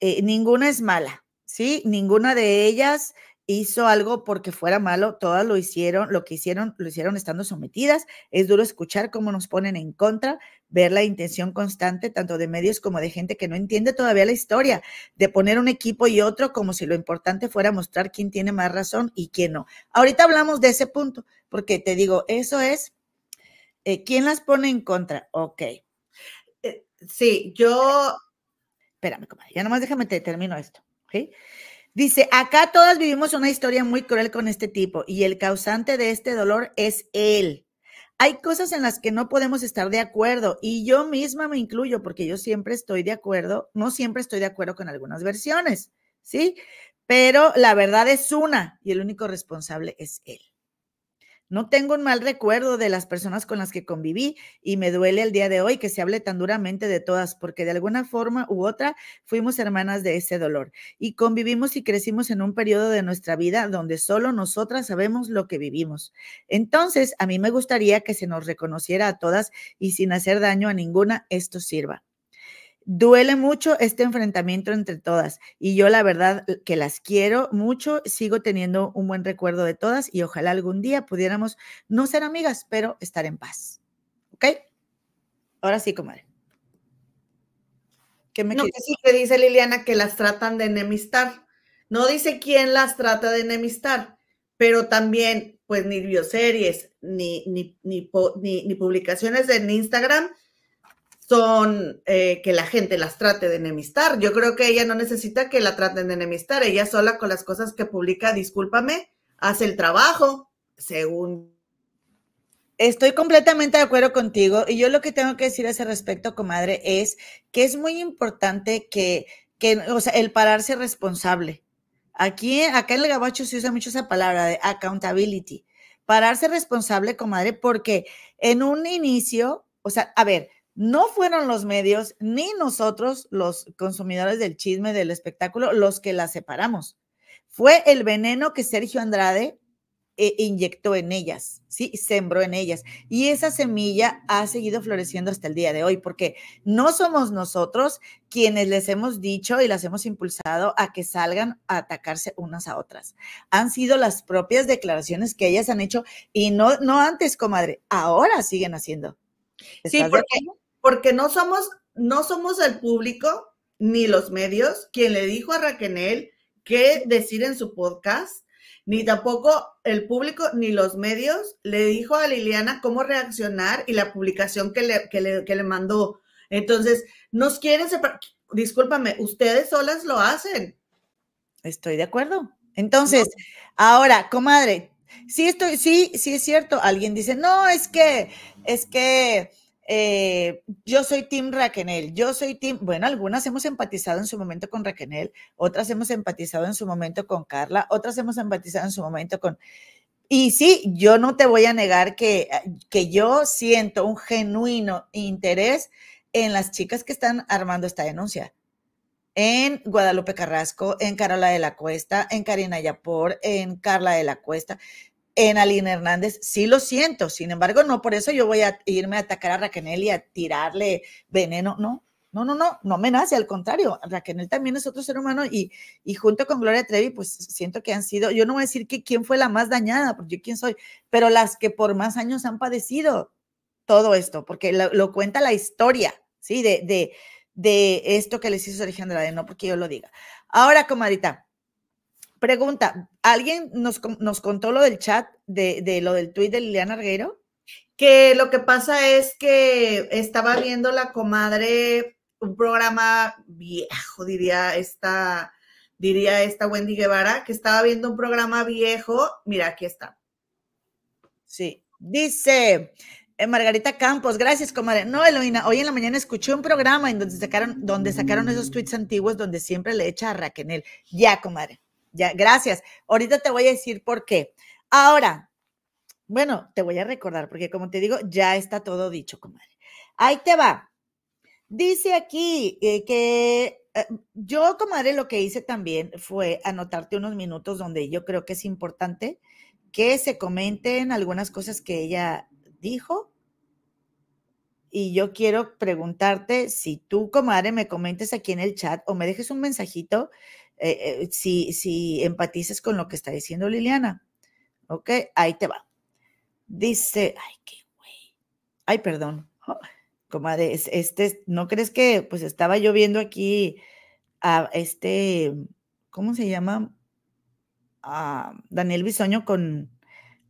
Eh, ninguna es mala, ¿sí? Ninguna de ellas hizo algo porque fuera malo, todas lo hicieron, lo que hicieron, lo hicieron estando sometidas. Es duro escuchar cómo nos ponen en contra, ver la intención constante, tanto de medios como de gente que no entiende todavía la historia, de poner un equipo y otro como si lo importante fuera mostrar quién tiene más razón y quién no. Ahorita hablamos de ese punto, porque te digo, eso es, eh, ¿quién las pone en contra? Ok. Eh, sí, yo... Espérame, comadre, ya nomás déjame te termino esto. ¿ok? Dice, acá todas vivimos una historia muy cruel con este tipo y el causante de este dolor es él. Hay cosas en las que no podemos estar de acuerdo y yo misma me incluyo porque yo siempre estoy de acuerdo, no siempre estoy de acuerdo con algunas versiones, ¿sí? Pero la verdad es una y el único responsable es él. No tengo un mal recuerdo de las personas con las que conviví y me duele el día de hoy que se hable tan duramente de todas, porque de alguna forma u otra fuimos hermanas de ese dolor y convivimos y crecimos en un periodo de nuestra vida donde solo nosotras sabemos lo que vivimos. Entonces, a mí me gustaría que se nos reconociera a todas y sin hacer daño a ninguna esto sirva. Duele mucho este enfrentamiento entre todas y yo la verdad que las quiero mucho, sigo teniendo un buen recuerdo de todas y ojalá algún día pudiéramos no ser amigas, pero estar en paz. ¿Ok? Ahora sí, comadre. ¿Qué me no, que sí que dice Liliana que las tratan de enemistar. No dice quién las trata de enemistar, pero también, pues ni bioseries, ni, ni, ni, ni publicaciones en Instagram son eh, que la gente las trate de enemistar. Yo creo que ella no necesita que la traten de enemistar. Ella sola con las cosas que publica, discúlpame, hace el trabajo, según. Estoy completamente de acuerdo contigo y yo lo que tengo que decir a ese respecto, comadre, es que es muy importante que, que o sea, el pararse responsable. Aquí, acá en el gabacho se usa mucho esa palabra de accountability. Pararse responsable, comadre, porque en un inicio, o sea, a ver, no fueron los medios ni nosotros, los consumidores del chisme, del espectáculo, los que la separamos. Fue el veneno que Sergio Andrade eh, inyectó en ellas, ¿sí? Sembró en ellas. Y esa semilla ha seguido floreciendo hasta el día de hoy, porque no somos nosotros quienes les hemos dicho y las hemos impulsado a que salgan a atacarse unas a otras. Han sido las propias declaraciones que ellas han hecho y no, no antes, comadre, ahora siguen haciendo. Sí, porque, porque no somos, no somos el público ni los medios quien le dijo a Raquel qué decir en su podcast ni tampoco el público ni los medios le dijo a Liliana cómo reaccionar y la publicación que le, que le, mandó. Entonces, nos quieren separar. Discúlpame, ustedes solas lo hacen. Estoy de acuerdo. Entonces, ahora, comadre, sí estoy, sí, sí es cierto. Alguien dice, no, es que, es que eh, yo soy Tim Raquenel, yo soy Tim, bueno, algunas hemos empatizado en su momento con Raquenel, otras hemos empatizado en su momento con Carla, otras hemos empatizado en su momento con... Y sí, yo no te voy a negar que, que yo siento un genuino interés en las chicas que están armando esta denuncia. En Guadalupe Carrasco, en Carola de la Cuesta, en Karina Yapor, en Carla de la Cuesta en Aline Hernández, sí lo siento, sin embargo, no por eso yo voy a irme a atacar a Raquel y a tirarle veneno, no, no, no, no, no me al contrario, Raquel también es otro ser humano y, y junto con Gloria Trevi, pues siento que han sido, yo no voy a decir que quién fue la más dañada, porque yo quién soy, pero las que por más años han padecido todo esto, porque lo, cuenta la historia, ¿sí? De, de, de esto que les hizo Alejandra, de no porque yo lo diga. Ahora, comadita, Pregunta, ¿alguien nos, contó lo del chat, de, lo del tuit de Liliana Arguero? Que lo que pasa es que estaba viendo la comadre un programa viejo, diría esta, diría esta Wendy Guevara, que estaba viendo un programa viejo. Mira, aquí está. Sí, dice eh, Margarita Campos, gracias, comadre. No, Eloína, hoy en la mañana escuché un programa en donde sacaron, donde sacaron esos tweets antiguos donde siempre le echa a Raquel. Ya, comadre. Gracias. Ahorita te voy a decir por qué. Ahora, bueno, te voy a recordar, porque como te digo, ya está todo dicho, comadre. Ahí te va. Dice aquí eh, que eh, yo, comadre, lo que hice también fue anotarte unos minutos donde yo creo que es importante que se comenten algunas cosas que ella dijo. Y yo quiero preguntarte si tú, comadre, me comentes aquí en el chat o me dejes un mensajito eh, eh, si, si empatizas con lo que está diciendo Liliana. Ok, ahí te va. Dice, ay, qué güey. Ay, perdón. comadre, este, ¿no crees que pues estaba yo viendo aquí a este, ¿cómo se llama? A Daniel Bisoño con,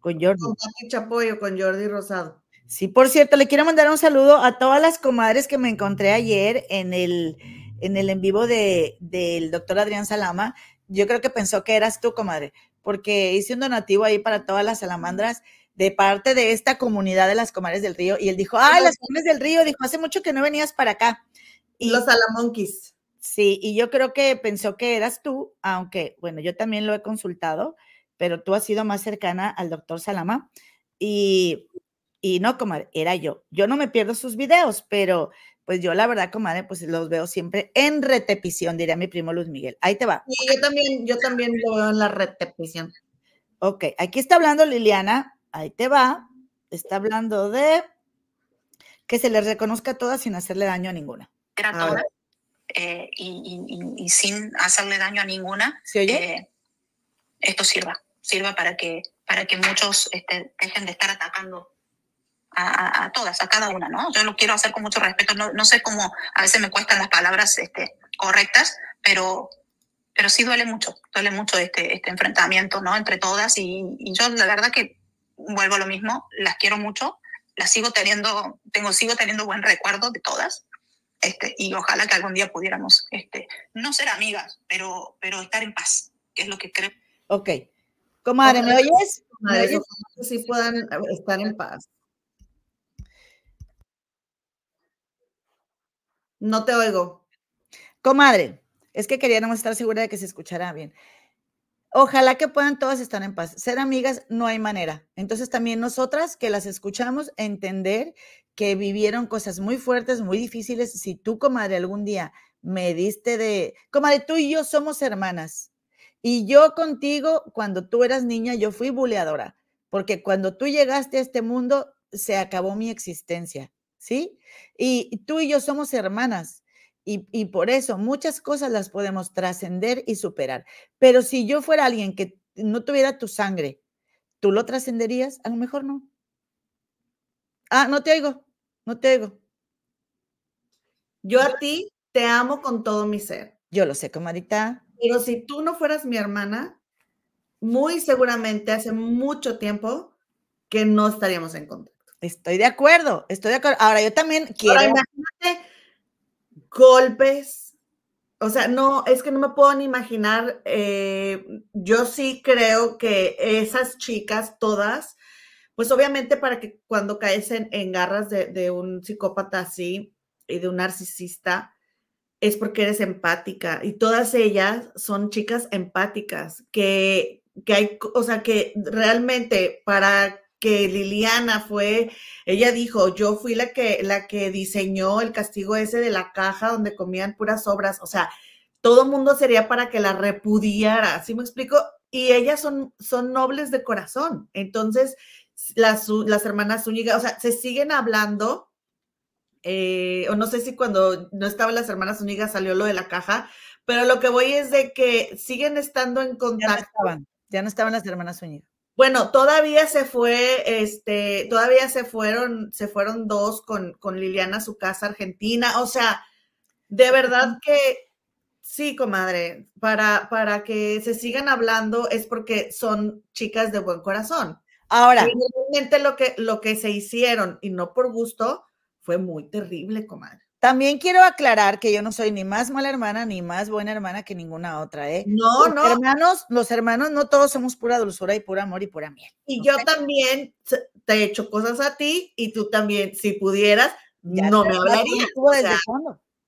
con Jordi. Con Chapoyo, con Jordi Rosado. Sí, por cierto, le quiero mandar un saludo a todas las comadres que me encontré ayer en el en el en vivo de, del doctor Adrián Salama, yo creo que pensó que eras tú, comadre, porque hice un donativo ahí para todas las salamandras de parte de esta comunidad de las comadres del río. Y él dijo, ay, las comadres del río, dijo, hace mucho que no venías para acá. Y, los salamonquis. Sí, y yo creo que pensó que eras tú, aunque, bueno, yo también lo he consultado, pero tú has sido más cercana al doctor Salama. Y, y no, comadre, era yo. Yo no me pierdo sus videos, pero pues yo la verdad, comadre, pues los veo siempre en repetición, diría mi primo Luis Miguel. Ahí te va. Sí, yo también, yo también lo veo en la repetición. Ok, aquí está hablando Liliana, ahí te va. Está hablando de que se les reconozca a todas sin hacerle daño a ninguna. Era todas, eh, y, sin hacerle daño a ninguna. ¿Se oye? Eh, esto sirva, sirva para que, para que muchos este, dejen de estar atacando a, todas, a cada una, ¿no? Yo lo quiero hacer con mucho respeto, no, no sé cómo, a veces me cuestan las palabras este, correctas, pero, pero sí duele mucho, duele mucho este, este enfrentamiento, ¿no? Entre todas y, yo la verdad que vuelvo a lo mismo, las quiero mucho, las sigo teniendo, tengo, sigo teniendo buen recuerdo de todas, este, y ojalá que algún día pudiéramos, este, no ser amigas, pero, pero estar en paz, que es lo que creo. Ok. Comadre, ¿me oyes? ¿Me oyes? Que sí puedan estar en paz. No te oigo. Comadre, es que queríamos estar segura de que se escuchara bien. Ojalá que puedan todas estar en paz. Ser amigas no hay manera. Entonces también nosotras que las escuchamos, entender que vivieron cosas muy fuertes, muy difíciles. Si tú, comadre, algún día me diste de, comadre, tú y yo somos hermanas. Y yo contigo, cuando tú eras niña, yo fui buleadora, porque cuando tú llegaste a este mundo, se acabó mi existencia, ¿sí? Y tú y yo somos hermanas. Y, y por eso muchas cosas las podemos trascender y superar. Pero si yo fuera alguien que no tuviera tu sangre, ¿tú lo trascenderías? A lo mejor no. Ah, no te oigo, no te oigo. Yo a ti te amo con todo mi ser. Yo lo sé, comadita. Pero si tú no fueras mi hermana, muy seguramente hace mucho tiempo que no estaríamos en contacto. Estoy de acuerdo, estoy de acuerdo. Ahora, yo también quiero. Ahora, imagínate golpes. O sea, no, es que no me puedo ni imaginar. eh, yo sí creo que esas chicas, todas, pues obviamente para que cuando caes en, en garras de, de un psicópata así y de un narcisista, es porque eres empática. Y todas ellas son chicas empáticas, que, que hay, o sea, que realmente para que Liliana fue, ella dijo, yo fui la que, la que diseñó el castigo ese de la caja donde comían puras obras, o sea, todo mundo sería para que la repudiara, ¿sí me explico? Y ellas son, son nobles de corazón, entonces las, las hermanas Zúñiga, o sea, se siguen hablando, eh, o no sé si cuando no estaban las hermanas Zúñiga salió lo de la caja, pero lo que voy es de que siguen estando en Ya no contacto. estaban, ya no estaban las hermanas Zúñiga. Bueno, todavía se fue, este, todavía se fueron, se fueron dos con, con Liliana a su casa argentina. O sea, de verdad que sí, comadre, para, para que se sigan hablando es porque son chicas de buen corazón. Ahora, realmente lo que, lo que se hicieron, y no por gusto, fue muy terrible, comadre. También quiero aclarar que yo no soy ni más mala hermana ni más buena hermana que ninguna otra, ¿eh? No, los no, hermanos, los hermanos no todos somos pura dulzura y pura amor y pura miel. y yo también te he hecho cosas a ti y tú también, si pudieras, Ya no me hablarías. o sea.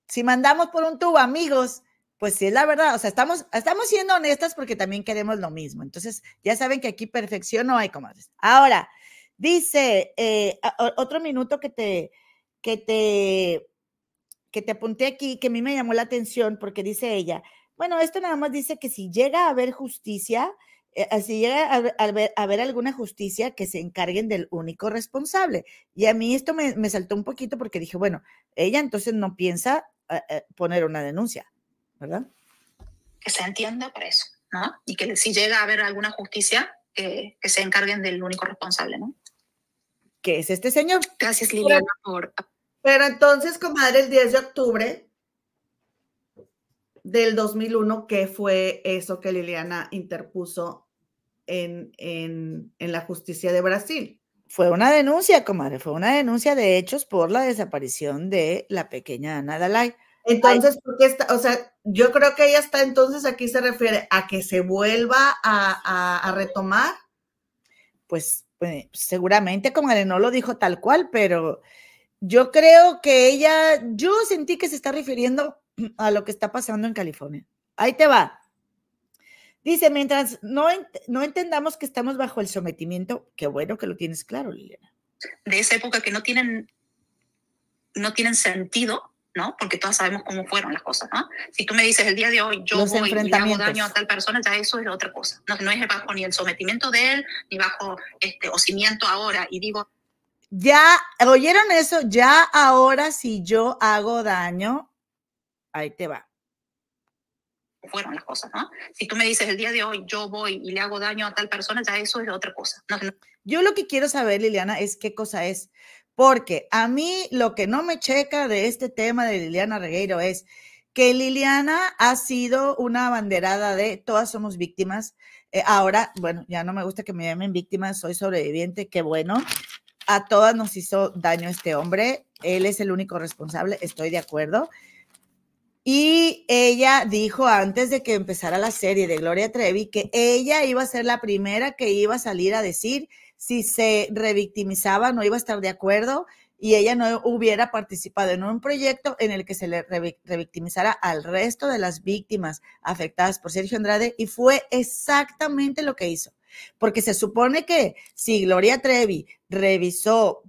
Si mandamos por un tubo, amigos, pues sí es la verdad. O sea, estamos, estamos siendo honestas porque también queremos lo mismo. Entonces, ya saben que aquí perfección no hay comadres. Ahora, dice eh, otro minuto que te, que te, que te apunté aquí, que a mí me llamó la atención porque dice ella, bueno, esto nada más dice que si llega a haber justicia, eh, eh, si llega a haber, a alguna justicia, que se encarguen del único responsable. Y a mí esto me, me saltó un poquito porque dije, bueno, ella entonces no piensa eh, eh, poner una denuncia, ¿verdad? que se entienda por eso, ¿no? Y que si llega a haber alguna justicia, que, que se encarguen del único responsable, ¿no? Que es este señor. Gracias, Liliana, por Pero entonces, comadre, el 10 de octubre del 2001, ¿qué fue eso que Liliana interpuso en, en, en la justicia de Brasil? Fue una denuncia, comadre, fue una denuncia de hechos por la desaparición de la pequeña Ana Dalai. Entonces, ¿por qué está? O sea, yo creo que ella está, entonces aquí se refiere a que se vuelva a, a- a retomar. Pues, pues, seguramente, comadre, no lo dijo tal cual, pero yo creo que ella, yo sentí que se está refiriendo a lo que está pasando en California. Ahí te va. Dice, mientras no, ent- no entendamos que estamos bajo el sometimiento, qué bueno que lo tienes claro, Liliana. de esa época que no tienen, no tienen sentido, ¿no? Porque todas sabemos cómo fueron las cosas, ¿no? Si tú me dices el día de hoy yo Los voy y le hago daño a tal persona, ya eso es otra cosa. No, no es bajo ni el sometimiento de él, ni bajo este o cimiento ahora. Y digo, Ya, ¿oyeron eso? Ya ahora si yo hago daño, ahí te va. fueron las cosas, ¿no? Si tú me dices el día de hoy yo voy y le hago daño a tal persona, ya eso es otra cosa. No, no, Yo lo que quiero saber, Liliana, es qué cosa es. Porque a mí lo que no me checa de este tema de Liliana Regueiro es que Liliana ha sido una abanderada de todas somos víctimas. Eh, ahora, bueno, ya no me gusta que me llamen víctima, soy sobreviviente, qué bueno. A todas nos hizo daño este hombre, él es el único responsable, estoy de acuerdo. Y ella dijo antes de que empezara la serie de Gloria Trevi que ella iba a ser la primera que iba a salir a decir si se revictimizaba, no iba a estar de acuerdo y ella no hubiera participado en un proyecto en el que se le revi- revictimizara al resto de las víctimas afectadas por Sergio Andrade y fue exactamente lo que hizo. Porque se supone que si Gloria Trevi revisó,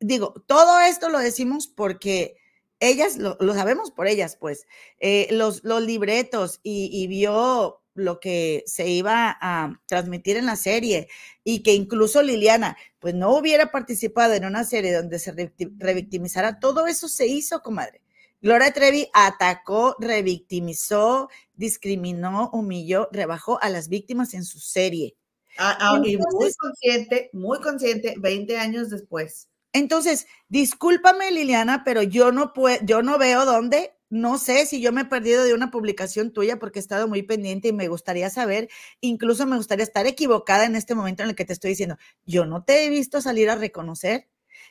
digo, todo esto lo decimos porque ellas, lo, sabemos por ellas, pues, eh, los, los libretos y, y vio lo que se iba a transmitir en la serie y que incluso Liliana pues no hubiera participado en una serie donde se revictimizara, todo eso se hizo, comadre. Gloria Trevi atacó, revictimizó, discriminó, humilló, rebajó a las víctimas en su serie. Ah, ah, y muy consciente, muy consciente, 20 años después. Entonces, discúlpame, Liliana, pero yo no puedo, yo no veo dónde no sé si yo me he perdido de una publicación tuya porque he estado muy pendiente y me gustaría saber, incluso me gustaría estar equivocada en este momento en el que te estoy diciendo, yo no te he visto salir a reconocer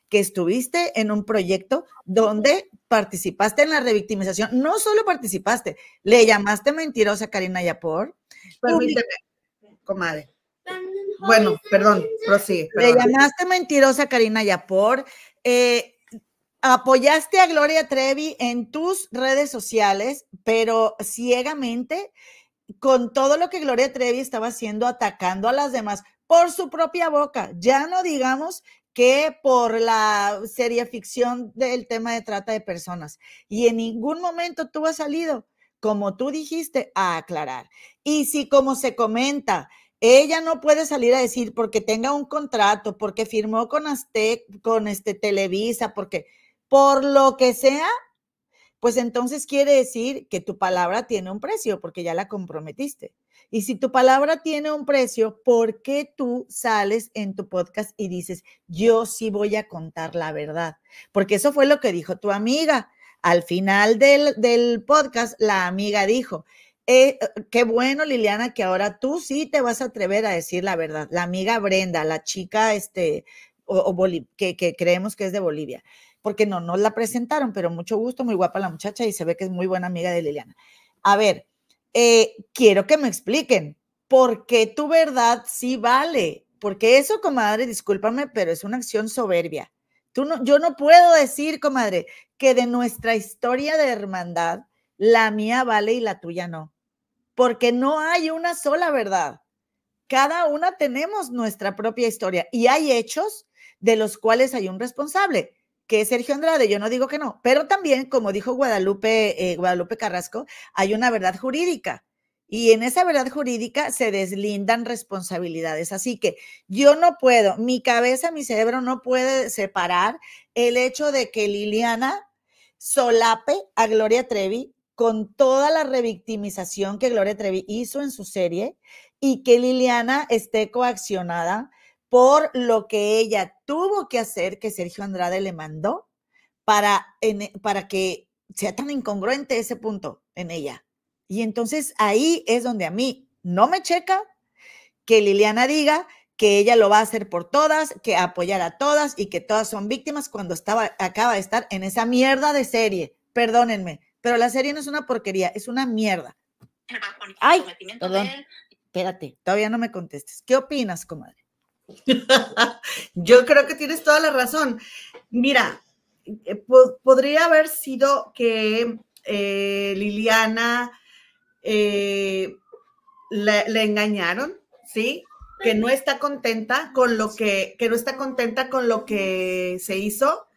que estuviste en un proyecto donde participaste en la revictimización. No solo participaste, le llamaste mentirosa a Karina Yapor. Permíteme, comadre. Bueno, perdón, prosigue. Le llamaste mentirosa Karina Yapor. Eh, apoyaste a Gloria Trevi en tus redes sociales, pero ciegamente con todo lo que Gloria Trevi estaba haciendo, atacando a las demás por su propia boca. Ya no digamos que por la serie ficción del tema de trata de personas. Y en ningún momento tú has salido, como tú dijiste, a aclarar. Y si como se comenta, ella no puede salir a decir porque tenga un contrato, porque firmó con Aztec, con este Televisa, porque por lo que sea, pues entonces quiere decir que tu palabra tiene un precio porque ya la comprometiste. Y si tu palabra tiene un precio, ¿por qué tú sales en tu podcast y dices, yo sí voy a contar la verdad? Porque eso fue lo que dijo tu amiga. Al final del, podcast, la amiga dijo, eh, qué bueno, Liliana, que ahora tú sí te vas a atrever a decir la verdad. La amiga Brenda, la chica este, o, que, creemos que es de Bolivia porque no nos la presentaron, pero mucho gusto, muy guapa la muchacha y se ve que es muy buena amiga de Liliana. A ver, eh, quiero que me expliquen por qué tu verdad sí vale, porque eso, comadre, discúlpame, pero es una acción soberbia. Tú no, yo no puedo decir, comadre, que de nuestra historia de hermandad, la mía vale y la tuya no, porque no hay una sola verdad. Cada una tenemos nuestra propia historia y hay hechos de los cuales hay un responsable que es Sergio Andrade, yo no digo que no, pero también, como dijo Guadalupe, eh, Guadalupe Carrasco, hay una verdad jurídica. Y en esa verdad jurídica se deslindan responsabilidades. Así que yo no puedo, mi cabeza, mi cerebro no puede separar el hecho de que Liliana solape a Gloria Trevi con toda la revictimización que Gloria Trevi hizo en su serie y que Liliana esté coaccionada por lo que ella tuvo que hacer, que Sergio Andrade le mandó, para, para que sea tan incongruente ese punto en ella. Y entonces ahí es donde a mí no me checa que Liliana diga que ella lo va a hacer por todas, que apoyar a todas y que todas son víctimas cuando estaba, acaba de estar en esa mierda de serie. Perdónenme, pero la serie no es una porquería, es una mierda. Ay, perdón. Espérate, todavía no me contestes. ¿Qué opinas, comadre? Yo creo que tienes toda la razón. Mira, eh, podría haber sido que eh, Liliana eh, le, engañaron, ¿sí? Que no está contenta con lo que, que no está contenta con lo que se hizo,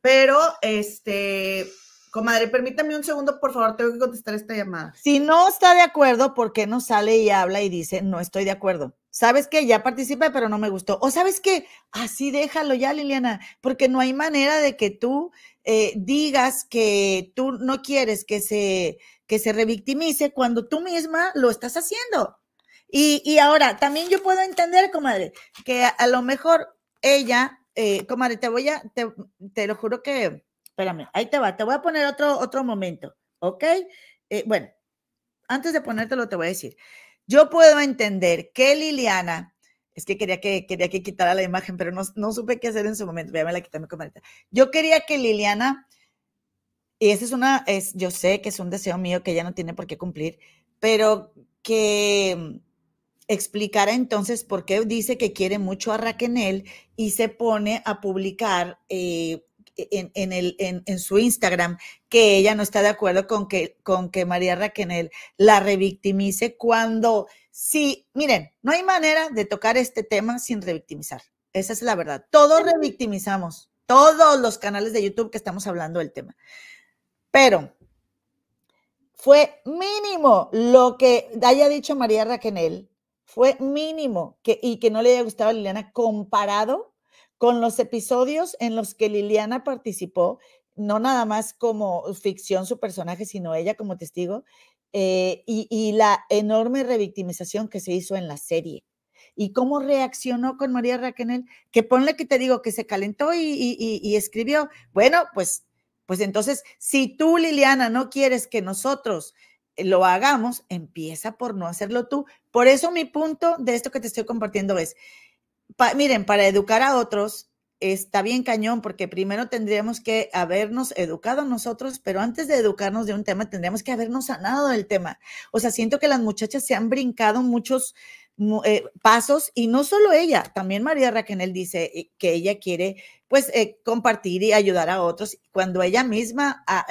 pero este, comadre, permítame un segundo, por favor, tengo que contestar esta llamada. Si no está de acuerdo, ¿por qué no sale y habla y dice, no estoy de acuerdo? ¿Sabes qué? Ya participé, pero no me gustó. O sabes qué? Así déjalo ya, Liliana, porque no hay manera de que tú eh, digas que tú no quieres que se, que se revictimice cuando tú misma lo estás haciendo. Y, ahora, también yo puedo entender, comadre, que a, lo mejor ella, eh, comadre, te voy a, te, lo juro que, espérame, ahí te va, te voy a poner otro, otro momento, ¿ok? Eh, bueno, antes de ponértelo, te voy a decir. Yo puedo entender que Liliana, es que quería que, quería que quitara la imagen, pero no, supe qué hacer en su momento. Voy a la quitar mi Yo quería que Liliana, y ese es una, es, yo sé que es un deseo mío que ella no tiene por qué cumplir, pero que explicara entonces por qué dice que quiere mucho a Raquel y se pone a publicar eh, en, el, en, su Instagram que ella no está de acuerdo con que, con que María Raquel la revictimice cuando, sí, miren, no hay manera de tocar este tema sin revictimizar. Esa es la verdad. Todos revictimizamos, todos los canales de YouTube que estamos hablando del tema. Pero fue mínimo lo que haya dicho María Raquenel, fue mínimo que, y que no le haya gustado a Liliana comparado con los episodios en los que Liliana participó, no nada más como ficción su personaje, sino ella como testigo, eh, y, la enorme revictimización que se hizo en la serie. Y cómo reaccionó con María Raquenel, que ponle que te digo que se calentó y, y escribió. Bueno, pues, pues entonces, si tú, Liliana, no quieres que nosotros lo hagamos, empieza por no hacerlo tú. Por eso mi punto de esto que te estoy compartiendo es, miren, para educar a otros está bien cañón porque primero tendríamos que habernos educado nosotros, pero antes de educarnos de un tema tendríamos que habernos sanado del tema. O sea, siento que las muchachas se han brincado muchos eh, pasos y no solo ella, también María Raquel dice eh, que ella quiere pues eh, compartir y ayudar a otros cuando ella misma ah,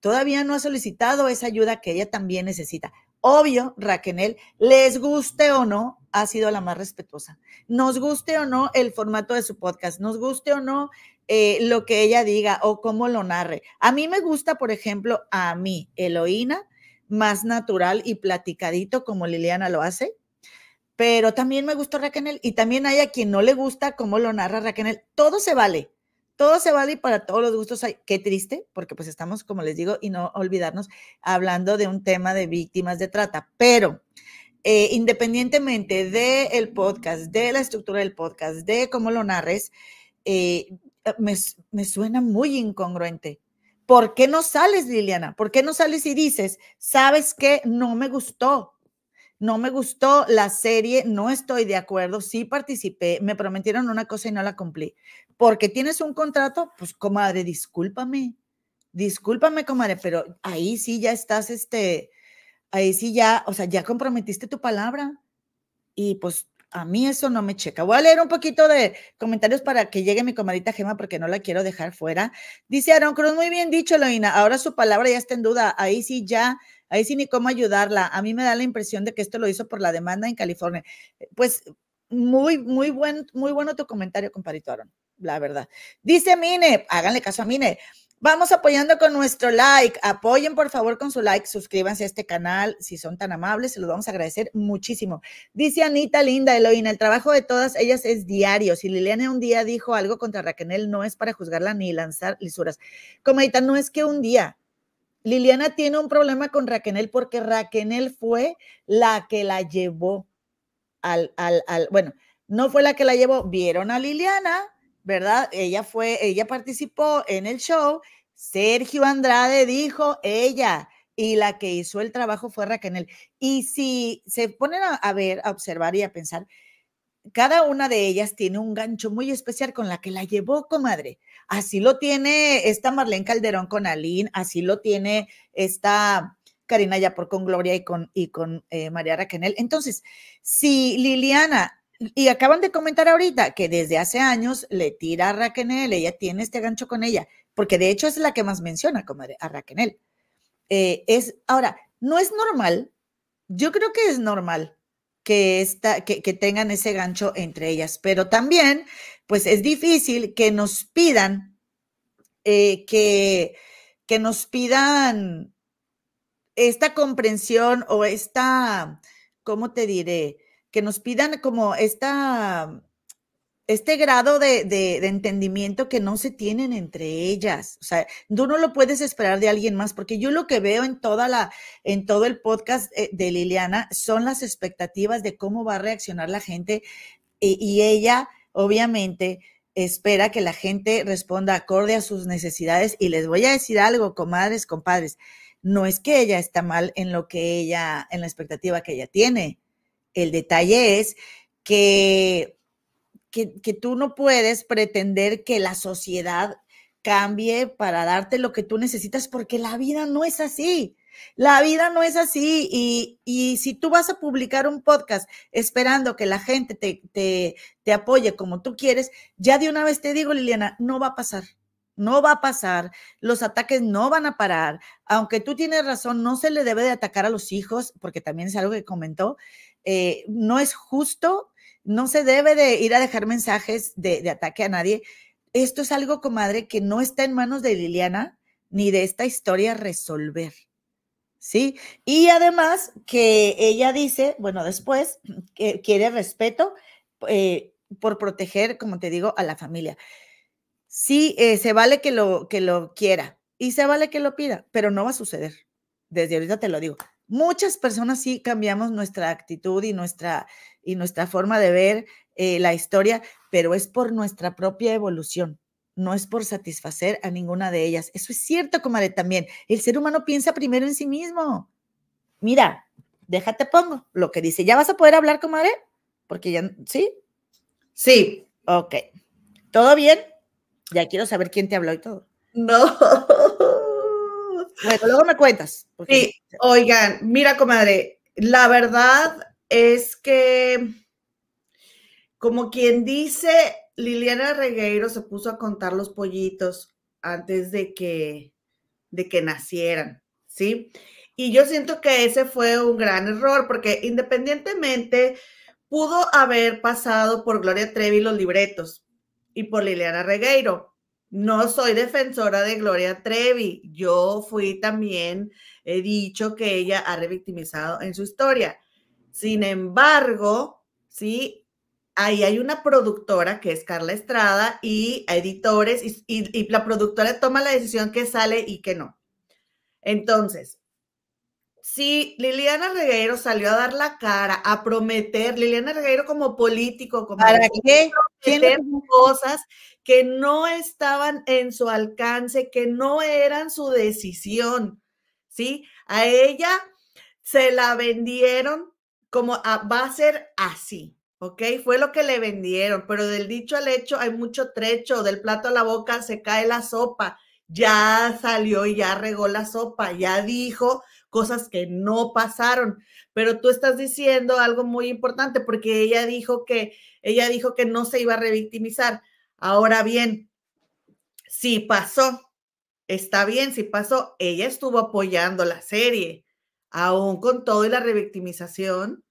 todavía no ha solicitado esa ayuda que ella también necesita. Obvio, Raquel, les guste o no, ha sido la más respetuosa. Nos guste o no el formato de su podcast, nos guste o no eh, lo que ella diga o cómo lo narre. A mí me gusta, por ejemplo, a mí, Eloína, más natural y platicadito como Liliana lo hace. Pero también me gusta Raquel y también hay a quien no le gusta cómo lo narra Raquel. Todo se vale todo se vale y para todos los gustos hay. Qué triste, porque pues estamos, como les digo, y no olvidarnos, hablando de un tema de víctimas de trata. Pero eh, independientemente del podcast, de la estructura del podcast, de cómo lo narres, eh, me, me suena muy incongruente. ¿Por qué no sales, Liliana? ¿Por qué no sales y dices, sabes que no me gustó? No me gustó la serie, no estoy de acuerdo, sí participé, me prometieron una cosa y no la cumplí porque tienes un contrato, pues comadre, discúlpame, discúlpame, comadre, pero ahí sí ya estás, este, ahí sí ya, o sea, ya comprometiste tu palabra y pues a mí eso no me checa. Voy a leer un poquito de comentarios para que llegue mi comadita Gema porque no la quiero dejar fuera. Dice Aaron Cruz, muy bien dicho, Loina. Ahora su palabra ya está en duda. Ahí sí ya, ahí sí ni cómo ayudarla. A mí me da la impresión de que esto lo hizo por la demanda en California. Pues muy, muy buen, muy bueno tu comentario, compadrito Aaron la verdad. Dice Mine, háganle caso a Mine. Vamos apoyando con nuestro like. Apoyen por favor con su like. Suscríbanse a este canal si son tan amables. Se los vamos a agradecer muchísimo. Dice Anita Linda Eloína, el trabajo de todas ellas es diario. Si Liliana un día dijo algo contra Raquel, no es para juzgarla ni lanzar lisuras. Comadita, no es que un día. Liliana tiene un problema con Raquel porque Raquel fue la que la llevó al, al, al, bueno, no fue la que la llevó. Vieron a Liliana, ¿verdad? Ella fue, ella participó en el show. Sergio Andrade dijo ella y la que hizo el trabajo fue Raquel. Y si se ponen a, ver, a observar y a pensar, cada una de ellas tiene un gancho muy especial con la que la llevó, comadre. Así lo tiene esta Marlene Calderón con Aline, así lo tiene esta Karina Yapor con Gloria y con, y con eh, María Raquel. Entonces, si Liliana y acaban de comentar ahorita que desde hace años le tira a Raquel, ella tiene este gancho con ella, porque de hecho es la que más menciona, comadre, a Raquel. Eh, es, ahora, no es normal, yo creo que es normal que, esta, que, tengan ese gancho entre ellas, pero también, pues es difícil que nos pidan, eh, que, que nos pidan esta comprensión o esta, ¿cómo te diré? que nos pidan como esta, este grado de, entendimiento que no se tienen entre ellas. O sea, tú no lo puedes esperar de alguien más, porque yo lo que veo en toda la, en todo el podcast eh, de Liliana son las expectativas de cómo va a reaccionar la gente y, y ella, obviamente, espera que la gente responda acorde a sus necesidades. Y les voy a decir algo, comadres, compadres, no es que ella está mal en lo que ella, en la expectativa que ella tiene el detalle es que, que, tú no puedes pretender que la sociedad cambie para darte lo que tú necesitas porque la vida no es así. La vida no es así y, y, si tú vas a publicar un podcast esperando que la gente te, te, te, apoye como tú quieres, ya de una vez te digo, Liliana, no va a pasar. No va a pasar, los ataques no van a parar. Aunque tú tienes razón, no se le debe de atacar a los hijos, porque también es algo que comentó, eh, no es justo, no se debe de ir a dejar mensajes de, ataque a nadie. Esto es algo, comadre, que no está en manos de Liliana ni de esta historia resolver. ¿sí? Y además que ella dice, bueno, después, que quiere respeto eh, por proteger, como te digo, a la familia. Sí, eh, se vale que lo, que lo quiera y se vale que lo pida, pero no va a suceder. Desde ahorita te lo digo. Muchas personas sí cambiamos nuestra actitud y nuestra, y nuestra forma de ver eh, la historia, pero es por nuestra propia evolución no es por satisfacer a ninguna de ellas. Eso es cierto, comadre, también. El ser humano piensa primero en sí mismo. Mira, déjate pongo lo que dice. ¿Ya vas a poder hablar, comadre? Porque ya, ¿sí? Sí. Ok. ¿Todo bien? Ya quiero saber quién te habló y todo. No. Bueno, luego me cuentas. Sí, oigan, mira, comadre, la verdad es que, como quien dice, Liliana Regueiro se puso a contar los pollitos antes de que, de que nacieran, ¿sí? Y yo siento que ese fue un gran error, porque independientemente pudo haber pasado por Gloria Trevi los libretos y por Liliana Regueiro. No soy defensora de Gloria Trevi. Yo fui también, he dicho que ella ha revictimizado en su historia. Sin embargo, sí, ahí hay una productora que es Carla Estrada y editores y, la productora toma la decisión que sale y que no. Entonces, si Liliana Regueiro salió a dar la cara, a prometer, Liliana Regueiro como político, como ¿Para qué? cosas que no estaban en su alcance, que no eran su decisión, ¿sí? A ella se la vendieron como va a ser así, ¿ok? Fue lo que le vendieron, pero del dicho al hecho hay mucho trecho, del plato a la boca se cae la sopa, ya salió y ya regó la sopa, ya dijo cosas que no pasaron, pero tú estás diciendo algo muy importante porque ella dijo que ella dijo que no se iba a revictimizar. Ahora bien, si pasó, está bien, si pasó, ella estuvo apoyando la serie, aún con todo y la revictimización,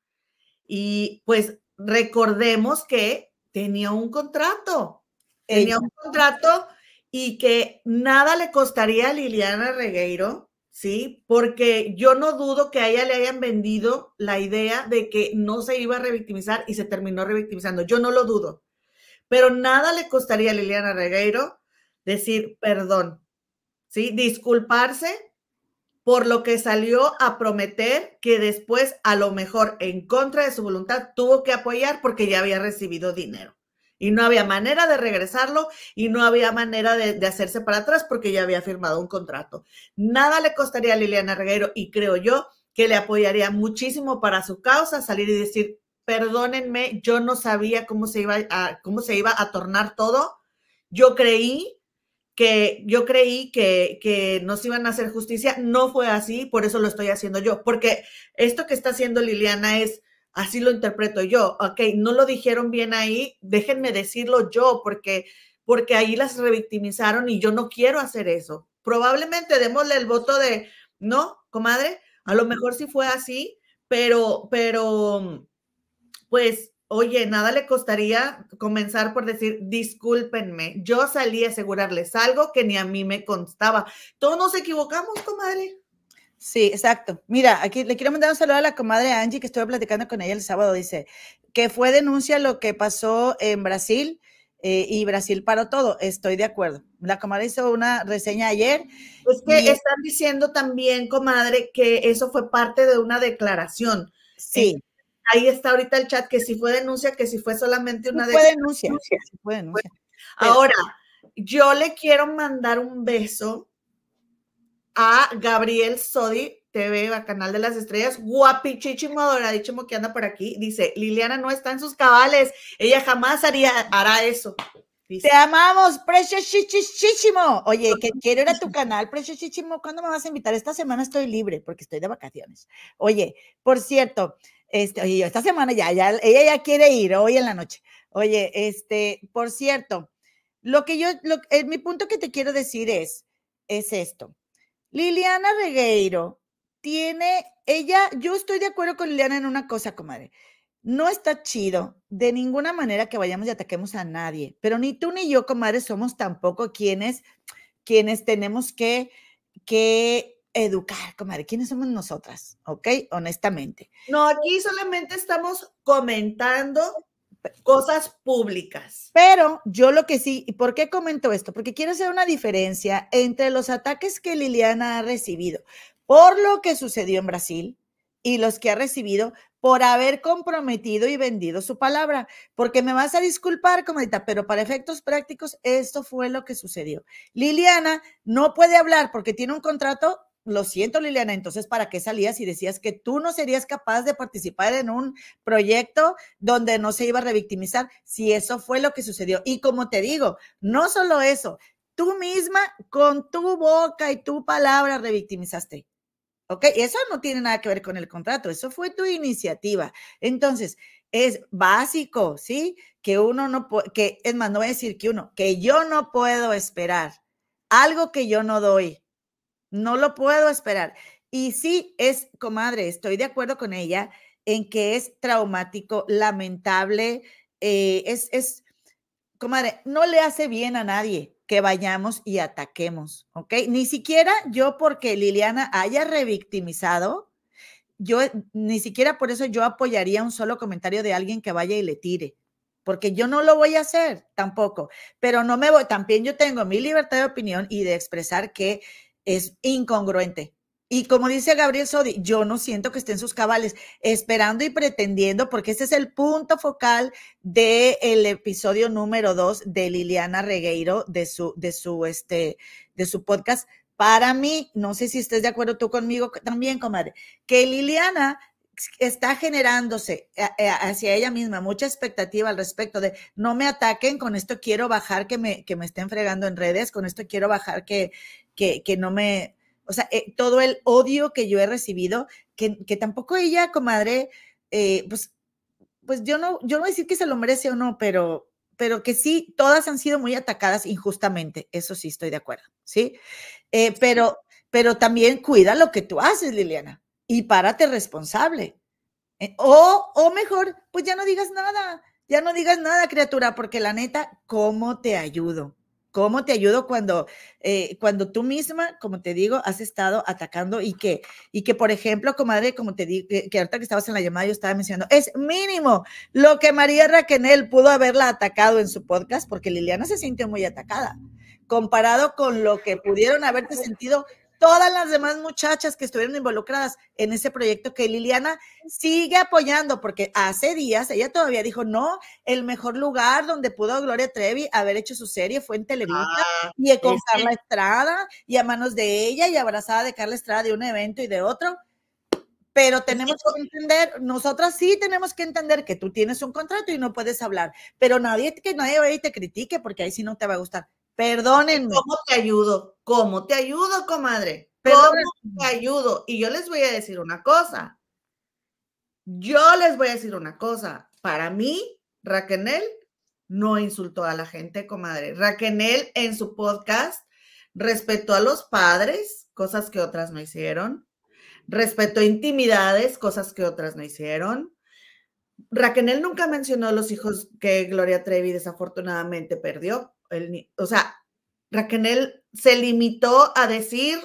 y pues recordemos que tenía un contrato, tenía un contrato y que nada le costaría a Liliana Regueiro, ¿sí? Porque yo no dudo que a ella le hayan vendido la idea de que no se iba a revictimizar y se terminó revictimizando. Yo no lo dudo. Pero nada le costaría a Liliana Regueiro decir perdón, ¿sí? Disculparse por lo que salió a prometer que después, a lo mejor en contra de su voluntad, tuvo que apoyar porque ya había recibido dinero. Y no había manera de regresarlo y no había manera de, hacerse para atrás porque ya había firmado un contrato. Nada le costaría a Liliana Reguero y creo yo que le apoyaría muchísimo para su causa salir y decir, perdónenme, yo no sabía cómo se iba a, cómo se iba a tornar todo. Yo creí que yo creí que, que nos iban a hacer justicia. No fue así, por eso lo estoy haciendo yo, porque esto que está haciendo Liliana es, así lo interpreto yo, ok, no lo dijeron bien ahí, déjenme decirlo yo, porque, porque ahí las revictimizaron y yo no quiero hacer eso. Probablemente démosle el voto de, no, comadre, a lo mejor sí fue así, pero, pero, pues Oye, nada le costaría comenzar por decir, discúlpenme, yo salí a asegurarles algo que ni a mí me constaba. Todos nos equivocamos, comadre. Sí, exacto. Mira, aquí le quiero mandar un saludo a la comadre Angie, que estuve platicando con ella el sábado. Dice que fue denuncia lo que pasó en Brasil eh, y Brasil paró todo. Estoy de acuerdo. La comadre hizo una reseña ayer. Es que están diciendo también, comadre, que eso fue parte de una declaración. Sí ahí está ahorita el chat, que si fue denuncia, que si fue solamente una fue denuncia. fue denuncia. Ahora, yo le quiero mandar un beso a Gabriel Sodi TV, a Canal de las Estrellas, guapichichimo, adoradísimo que anda por aquí. Dice, Liliana no está en sus cabales, ella jamás haría, hará eso. Te amamos, preciosísimo. Oye, que quiero ir a tu canal, preciosísimo. ¿Cuándo me vas a invitar? Esta semana estoy libre porque estoy de vacaciones. Oye, por cierto, este, esta semana ya, ya, ella ya quiere ir hoy en la noche. Oye, este, por cierto, lo que yo, lo, eh, mi punto que te quiero decir es, es esto. Liliana Regueiro tiene, ella, yo estoy de acuerdo con Liliana en una cosa, comadre. No está chido de ninguna manera que vayamos y ataquemos a nadie, pero ni tú ni yo, comadre, somos tampoco quienes, quienes tenemos que, que educar, comadre. ¿Quiénes somos nosotras? ¿Ok? Honestamente. No, aquí solamente estamos comentando cosas públicas. Pero yo lo que sí, ¿y por qué comento esto? Porque quiero hacer una diferencia entre los ataques que Liliana ha recibido por lo que sucedió en Brasil y los que ha recibido por haber comprometido y vendido su palabra. Porque me vas a disculpar, comadita, pero para efectos prácticos, esto fue lo que sucedió. Liliana no puede hablar porque tiene un contrato lo siento, Liliana, entonces, ¿para qué salías y decías que tú no serías capaz de participar en un proyecto donde no se iba a revictimizar? Si eso fue lo que sucedió. Y como te digo, no solo eso, tú misma con tu boca y tu palabra revictimizaste. ¿Ok? Eso no tiene nada que ver con el contrato, eso fue tu iniciativa. Entonces, es básico, ¿sí? Que uno no puede, que es más, no voy a decir que uno, que yo no puedo esperar algo que yo no doy no lo puedo esperar. Y sí, es, comadre, estoy de acuerdo con ella en que es traumático, lamentable, eh, es, es, comadre, no le hace bien a nadie que vayamos y ataquemos, ¿ok? Ni siquiera yo porque Liliana haya revictimizado, yo ni siquiera por eso yo apoyaría un solo comentario de alguien que vaya y le tire, porque yo no lo voy a hacer tampoco, pero no me voy, también yo tengo mi libertad de opinión y de expresar que es incongruente. Y como dice Gabriel Sodi, yo no siento que esté en sus cabales, esperando y pretendiendo, porque ese es el punto focal del el episodio número dos de Liliana Regueiro, de su, de su, este, de su podcast. Para mí, no sé si estés de acuerdo tú conmigo también, comadre, que Liliana está generándose eh, eh, hacia ella misma mucha expectativa al respecto de no me ataquen, con esto quiero bajar que me, que me estén fregando en redes, con esto quiero bajar que, que, no me, o sea, eh, todo el odio que yo he recibido, que, tampoco ella, comadre, eh, pues, pues yo no, yo no voy a decir que se lo merece o no, pero, pero que sí, todas han sido muy atacadas injustamente, eso sí estoy de acuerdo, ¿sí? Eh, pero, pero también cuida lo que tú haces, Liliana, y párate responsable. o, o mejor, pues ya no digas nada, ya no digas nada, criatura, porque la neta, ¿cómo te ayudo? ¿Cómo te ayudo cuando, eh, cuando tú misma, como te digo, has estado atacando y que, y que, por ejemplo, comadre, como te digo, que ahorita que estabas en la llamada, yo estaba mencionando, es mínimo lo que María Raquenel pudo haberla atacado en su podcast, porque Liliana se sintió muy atacada, comparado con lo que pudieron haberte sentido todas las demás muchachas que estuvieron involucradas en ese proyecto que Liliana sigue apoyando, porque hace días ella todavía dijo, no, el mejor lugar donde pudo Gloria Trevi haber hecho su serie fue en Televisa ah, y con Carla Estrada y a manos de ella y abrazada de Carla Estrada de un evento y de otro. Pero tenemos que entender, nosotras sí tenemos que entender que tú tienes un contrato y no puedes hablar, pero nadie que nadie vaya y te critique porque ahí sí no te va a gustar. Perdónenme. ¿Cómo te ayudo? ¿Cómo te ayudo, comadre? ¿Cómo te ayudo? Y yo les voy a decir una cosa. Yo les voy a decir una cosa. Para mí, Raquel no insultó a la gente, comadre. Raquel en su podcast respetó a los padres, cosas que otras no hicieron. Respetó intimidades, cosas que otras no hicieron. Raquel nunca mencionó a los hijos que Gloria Trevi desafortunadamente perdió o sea, Raquel se limitó a decir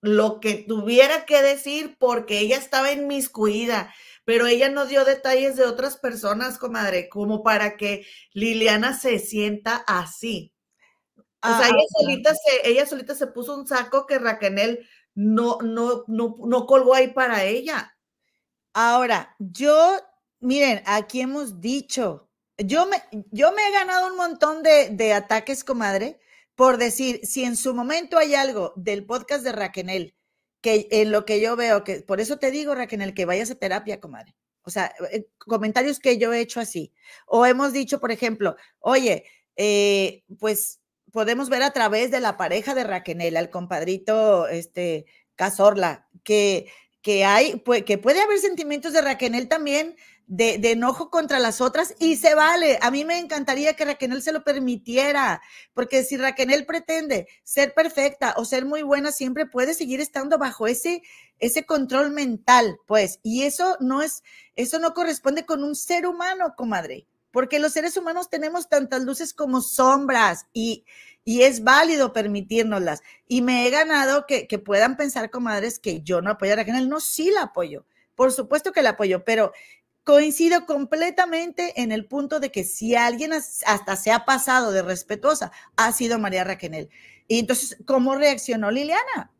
lo que tuviera que decir porque ella estaba inmiscuida, pero ella no dio detalles de otras personas, comadre, como para que Liliana se sienta así. O sea, ella, ah, solita se, ella solita se puso un saco que Raquel no, no, no, no colgó ahí para ella. Ahora, yo, miren, aquí hemos dicho, yo me, yo me he ganado un montón de, de, ataques, comadre, por decir, si en su momento hay algo del podcast de Raquel, que en lo que yo veo, que por eso te digo, Raquel, que vayas a terapia, comadre. O sea, eh, comentarios que yo he hecho así. O hemos dicho, por ejemplo, oye, eh, pues podemos ver a través de la pareja de Raquel, al compadrito este, Cazorla, que, que hay, que puede haber sentimientos de Raquel también de, enojo contra las otras y se vale. A mí me encantaría que Raquel se lo permitiera, porque si Raquel pretende ser perfecta o ser muy buena, siempre puede seguir estando bajo ese, ese control mental, pues, y eso no es, eso no corresponde con un ser humano, comadre, porque los seres humanos tenemos tantas luces como sombras y, y es válido permitírnoslas. Y me he ganado que, que puedan pensar, comadres, que yo no apoyo a Raquel. No, sí la apoyo. Por supuesto que la apoyo, pero coincido completamente en el punto de que si alguien hasta se ha pasado de respetuosa, ha sido María Raquel. Y entonces, ¿cómo reaccionó Liliana?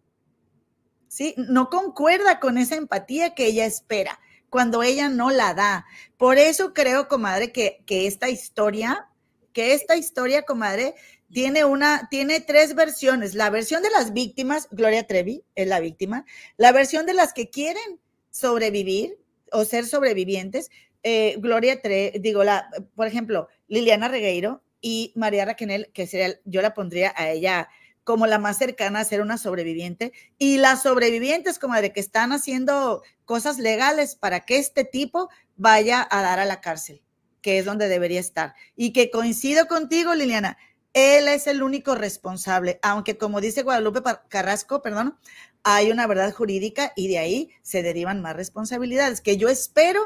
¿Sí? No concuerda con esa empatía que ella espera cuando ella no la da. Por eso creo, comadre, que, que esta historia, que esta historia, comadre, tiene una, tiene tres versiones. La versión de las víctimas, Gloria Trevi es la víctima, la versión de las que quieren sobrevivir o ser sobrevivientes, eh, Gloria Trevi, digo, la, por ejemplo, Liliana Regueiro y María Raquel, que sería, yo la pondría a ella como la más cercana a ser una sobreviviente, y las sobrevivientes como de que están haciendo cosas legales para que este tipo vaya a dar a la cárcel, que es donde debería estar. Y que coincido contigo, Liliana, él es el único responsable, aunque como dice Guadalupe Carrasco, perdón, hay una verdad jurídica y de ahí se derivan más responsabilidades, que yo espero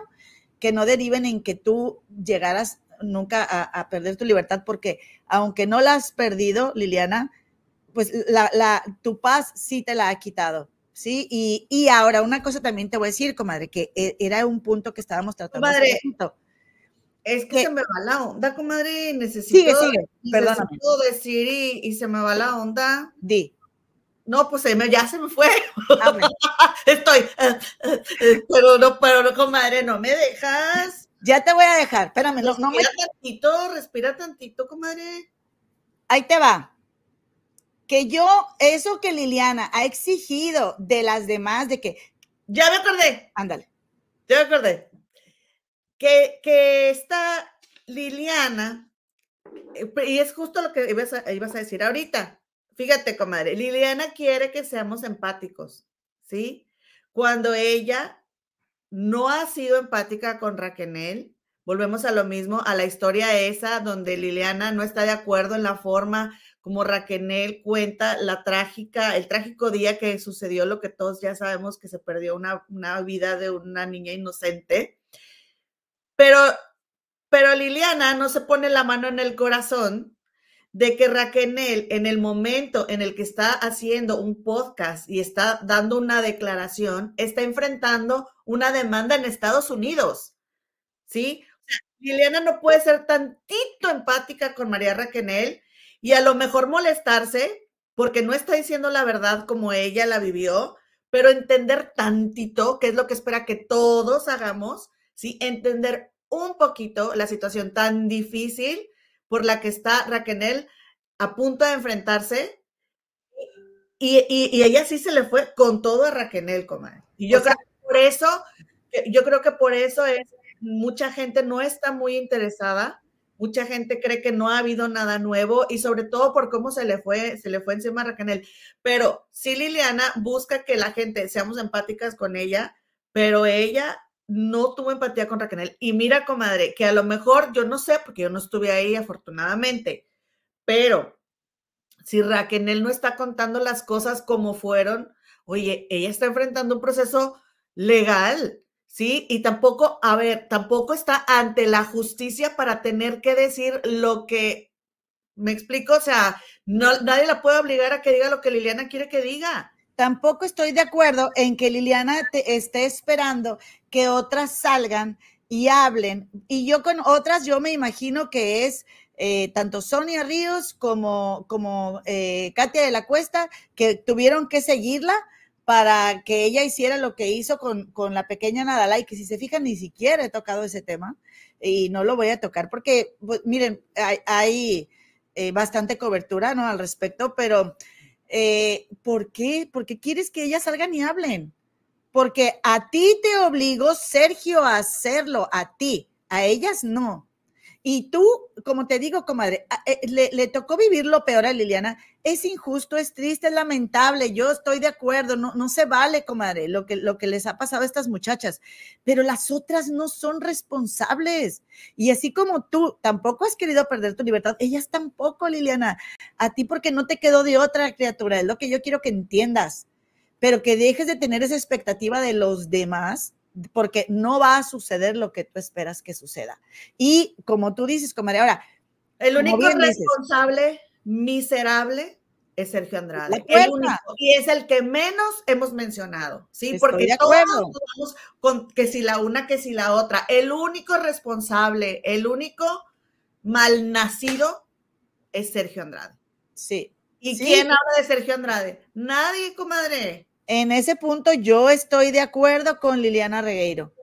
que no deriven en que tú llegaras nunca a, perder tu libertad, porque aunque no la has perdido, Liliana, pues la, tu paz sí te la ha quitado. Sí, y, y, ahora una cosa también te voy a decir, comadre, que e, era un punto que estábamos tratando. Comadre, es que, se me va la onda, comadre. Necesito, sigue, necesito decir y, se me va la onda. Di. No, pues ya se me fue. Estoy, eh, eh, pero no, pero no, comadre, no me dejas. Ya te voy a dejar, espérame. Respira no me... tantito, respira tantito, comadre. Ahí te va. Que yo, eso que Liliana ha exigido de las demás, de que. Ya me acordé. Ándale. Ya me acordé que, que esta Liliana, eh, y es justo lo que ibas a, decir ahorita. Fíjate, comadre, Liliana quiere que seamos empáticos, ¿sí? Cuando ella no ha sido empática con Raquel, volvemos a lo mismo, a la historia esa donde Liliana no está de acuerdo en la forma como Raquel cuenta la trágica, el trágico día que sucedió lo que todos ya sabemos que se perdió una, una vida de una niña inocente. Pero, pero Liliana no se pone la mano en el corazón de que Raquel en el momento en el que está haciendo un podcast y está dando una declaración, está enfrentando una demanda en Estados Unidos. ¿Sí? Liliana no puede ser tantito empática con María Raquel y a lo mejor molestarse porque no está diciendo la verdad como ella la vivió, pero entender tantito, que es lo que espera que todos hagamos, ¿sí? Entender un poquito la situación tan difícil por la que está Raquel a punto de enfrentarse. Y, ella sí se le fue con todo a Raquel, comadre. Y yo creo que por eso, yo creo que por eso es, mucha gente no está muy interesada, mucha gente cree que no ha habido nada nuevo y sobre todo por cómo se le fue, se le fue encima a Raquel. Pero sí Liliana busca que la gente seamos empáticas con ella, pero ella no tuvo empatía con Raquel. Y mira, comadre, que a lo mejor yo no sé, porque yo no estuve ahí afortunadamente, pero si Raquel no está contando las cosas como fueron, oye, ella está enfrentando un proceso legal, ¿sí? Y tampoco, a ver, tampoco está ante la justicia para tener que decir lo que, me explico, o sea, no, nadie la puede obligar a que diga lo que Liliana quiere que diga. Tampoco estoy de acuerdo en que Liliana te esté esperando que otras salgan y hablen. Y yo con otras, yo me imagino que es eh, tanto Sonia Ríos como, como eh, Katia de la Cuesta, que tuvieron que seguirla para que ella hiciera lo que hizo con, la pequeña Nadala y que si se fijan ni siquiera he tocado ese tema y no lo voy a tocar porque, pues, miren, hay, eh, bastante cobertura ¿no? al respecto, pero eh, ¿por qué? Porque quieres que ellas salgan y hablen. Porque a ti te obligó Sergio a hacerlo, a ti, a ellas no. Y tú, como te digo, comadre, eh, le, tocó vivir lo peor a Liliana. Es injusto, es triste, es lamentable. Yo estoy de acuerdo. No, no se vale, comadre, lo que, lo que les ha pasado a estas muchachas. Pero las otras no son responsables. Y así como tú tampoco has querido perder tu libertad, ellas tampoco, Liliana. A ti porque no te quedó de otra criatura. Es lo que yo quiero que entiendas. Pero que dejes de tener esa expectativa de los demás porque no va a suceder lo que tú esperas que suceda. Y como tú dices, comadre, ahora. El único responsable miserable es Sergio Andrade. El único, y es el que menos hemos mencionado, ¿sí? Porque todos vamos con que si la una, que si la otra. El único responsable, el único malnacido es Sergio Andrade. Sí. ¿Y quién habla de Sergio Andrade? Nadie, comadre. En ese punto yo estoy de acuerdo con Liliana Regueiro.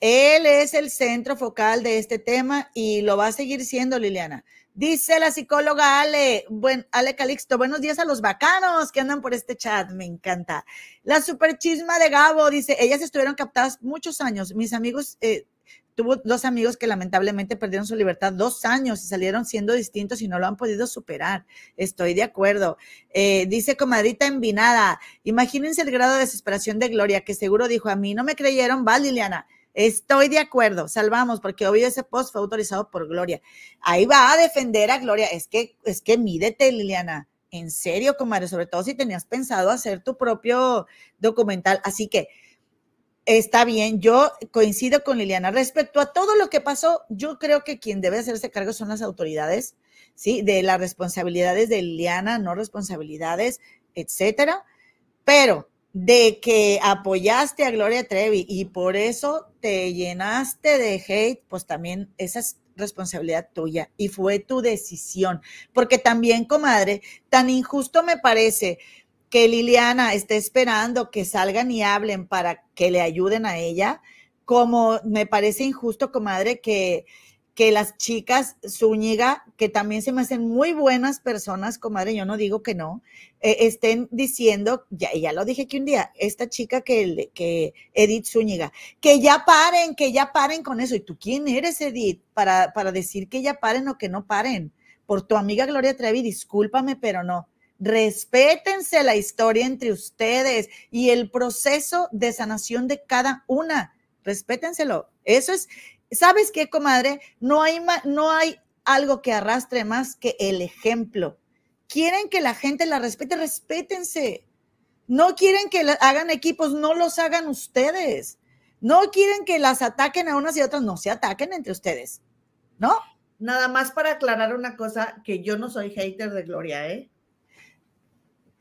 Él es el centro focal de este tema y lo va a seguir siendo Liliana. Dice la psicóloga Ale, Ale Calixto, buenos días a los bacanos que andan por este chat, me encanta. La super chisma de Gabo dice, ellas estuvieron captadas muchos años. Mis amigos, eh, tuvo dos amigos que lamentablemente perdieron su libertad dos años y salieron siendo distintos y no lo han podido superar. Estoy de acuerdo. Eh, dice comadrita envinada, imagínense el grado de desesperación de Gloria, que seguro dijo, a mí no me creyeron, va Liliana. Estoy de acuerdo, salvamos, porque obvio ese post fue autorizado por Gloria. Ahí va a defender a Gloria. Es que, es que mídete, Liliana. En serio, comadre, sobre todo si tenías pensado hacer tu propio documental. Así que está bien, yo coincido con Liliana. Respecto a todo lo que pasó, yo creo que quien debe hacerse cargo son las autoridades, ¿sí? De las responsabilidades de Liliana, no responsabilidades, etcétera. Pero de que apoyaste a Gloria Trevi y por eso te llenaste de hate, pues también esa es responsabilidad tuya y fue tu decisión. Porque también, comadre, tan injusto me parece que Liliana esté esperando que salgan y hablen para que le ayuden a ella, como me parece injusto, comadre, que que las chicas Zúñiga, que también se me hacen muy buenas personas, comadre, yo no digo que no, eh, estén diciendo, ya, ya lo dije que un día, esta chica que, que Edith Zúñiga, que ya paren, que ya paren con eso. ¿Y tú quién eres, Edith, para, para decir que ya paren o que no paren? Por tu amiga Gloria Trevi, discúlpame, pero no. Respétense la historia entre ustedes y el proceso de sanación de cada una. Respétenselo. Eso es, ¿Sabes qué, comadre? No hay, no hay algo que arrastre más que el ejemplo. Quieren que la gente la respete, respétense. No quieren que hagan equipos, no los hagan ustedes. No quieren que las ataquen a unas y otras, no se ataquen entre ustedes. ¿No? Nada más para aclarar una cosa, que yo no soy hater de Gloria, ¿eh?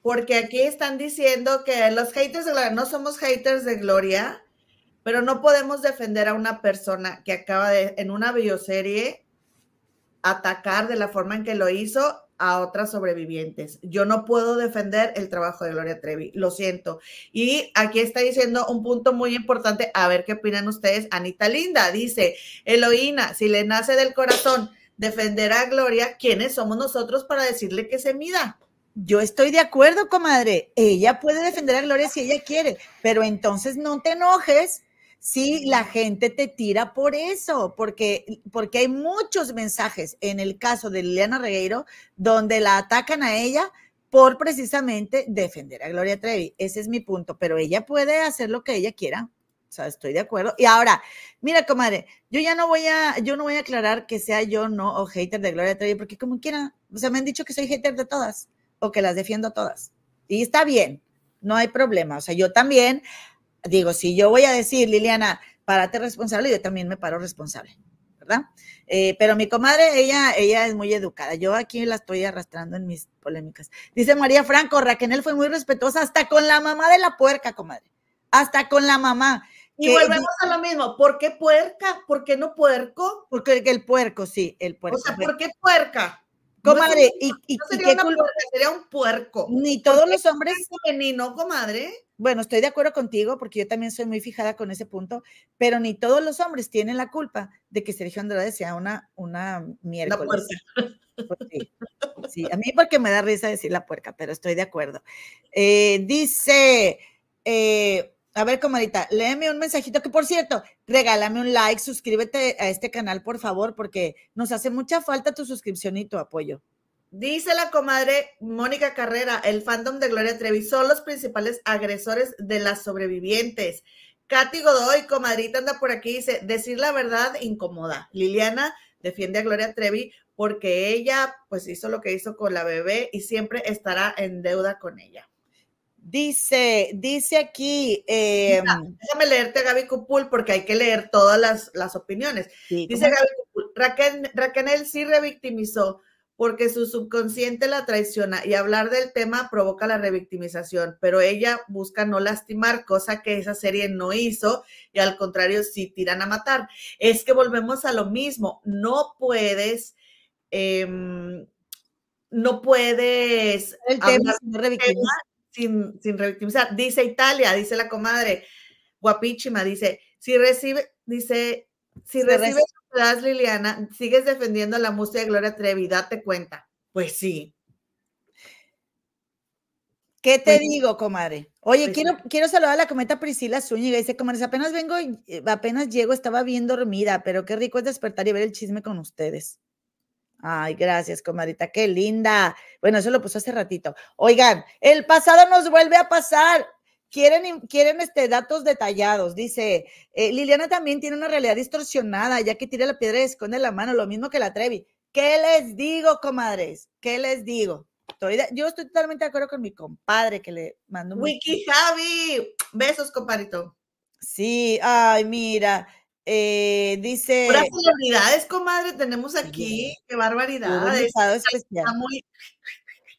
Porque aquí están diciendo que los haters de Gloria, no somos haters de Gloria, pero no podemos defender a una persona que acaba de, en una bioserie, atacar de la forma en que lo hizo a otras sobrevivientes. Yo no puedo defender el trabajo de Gloria Trevi, lo siento. Y aquí está diciendo un punto muy importante, a ver qué opinan ustedes. Anita Linda dice, Eloína, si le nace del corazón defender a Gloria, ¿quiénes somos nosotros para decirle que se mida? Yo estoy de acuerdo, comadre. Ella puede defender a Gloria si ella quiere, pero entonces no te enojes Sí, la gente te tira por eso, porque, porque hay muchos mensajes en el caso de Liliana Regueiro donde la atacan a ella por precisamente defender a Gloria Trevi. Ese es mi punto, pero ella puede hacer lo que ella quiera. O sea, estoy de acuerdo. Y ahora, mira, comadre, yo ya no voy a, yo no voy a aclarar que sea yo no o hater de Gloria Trevi, porque como quiera, o sea, me han dicho que soy hater de todas o que las defiendo todas. Y está bien, no hay problema. O sea, yo también digo, si yo voy a decir, Liliana, párate responsable, yo también me paro responsable, ¿verdad? Eh, pero mi comadre, ella, ella es muy educada. Yo aquí la estoy arrastrando en mis polémicas. Dice María Franco, Raquel fue muy respetuosa hasta con la mamá de la puerca, comadre. Hasta con la mamá. Y volvemos a lo mismo. ¿Por qué puerca? ¿Por qué no puerco? Porque el puerco, sí, el puerco. O sea, ¿por qué puerca? Comadre, y, y, sería, sería un puerco. Ni todos los hombres. Femenino, comadre bueno, estoy de acuerdo contigo porque yo también soy muy fijada con ese punto, pero ni todos los hombres tienen la culpa de que Sergio Andrade sea una, una miércoles. Pues sí, a mí porque me da risa decir la puerca, pero estoy de acuerdo. Eh, dice, eh, a ver, comadita, léeme un mensajito que, por cierto, regálame un like, suscríbete a este canal, por favor, porque nos hace mucha falta tu suscripción y tu apoyo. Dice la comadre Mónica Carrera, el fandom de Gloria Trevi son los principales agresores de las sobrevivientes. Katy Godoy, comadrita, anda por aquí, dice, decir la verdad incomoda. Liliana defiende a Gloria Trevi porque ella pues hizo lo que hizo con la bebé y siempre estará en deuda con ella. Dice, dice aquí. Em, déjame leerte a Gaby Cupul porque hay que leer todas las, opiniones. dice Gaby Cupul, Raquel, Raquel sí revictimizó porque su subconsciente la traiciona y hablar del tema provoca la revictimización, pero ella busca no lastimar, cosa que esa serie no hizo y al contrario sí tiran a matar. Es que volvemos a lo mismo, no puedes, em, no puedes El tema revictimizar. Sin, sin revictimizar. Dice Italia, dice la comadre guapísima, dice, si recibe, dice, si Se recibes recibe. Liliana, sigues defendiendo la música de Gloria Trevi, date cuenta. Pues sí. ¿Qué te Pues- digo, comadre? Oye, pues quiero, quiero saludar a la cometa Priscila Zúñiga. Dice, comadres, apenas vengo, y- eh, apenas llego, estaba bien dormida, pero qué rico es despertar y ver el chisme con ustedes. Ay, gracias, comadrita, qué linda. Bueno, eso lo puso hace ratito. Oigan, el pasado nos vuelve a pasar. Quieren, quieren este, datos detallados. Dice, eh, Liliana también tiene una realidad distorsionada, ya que tira la piedra y esconde la mano, lo mismo que la Trevi. ¿Qué les digo, comadres? ¿Qué les digo? Estoy de- yo estoy totalmente de acuerdo con mi compadre que le mando un Wiki Javi, besos, compadrito. Sí, ay, mira, eh, dice Puras celebridades, comadre, tenemos aquí. Qué barbaridad. especial. Está muy,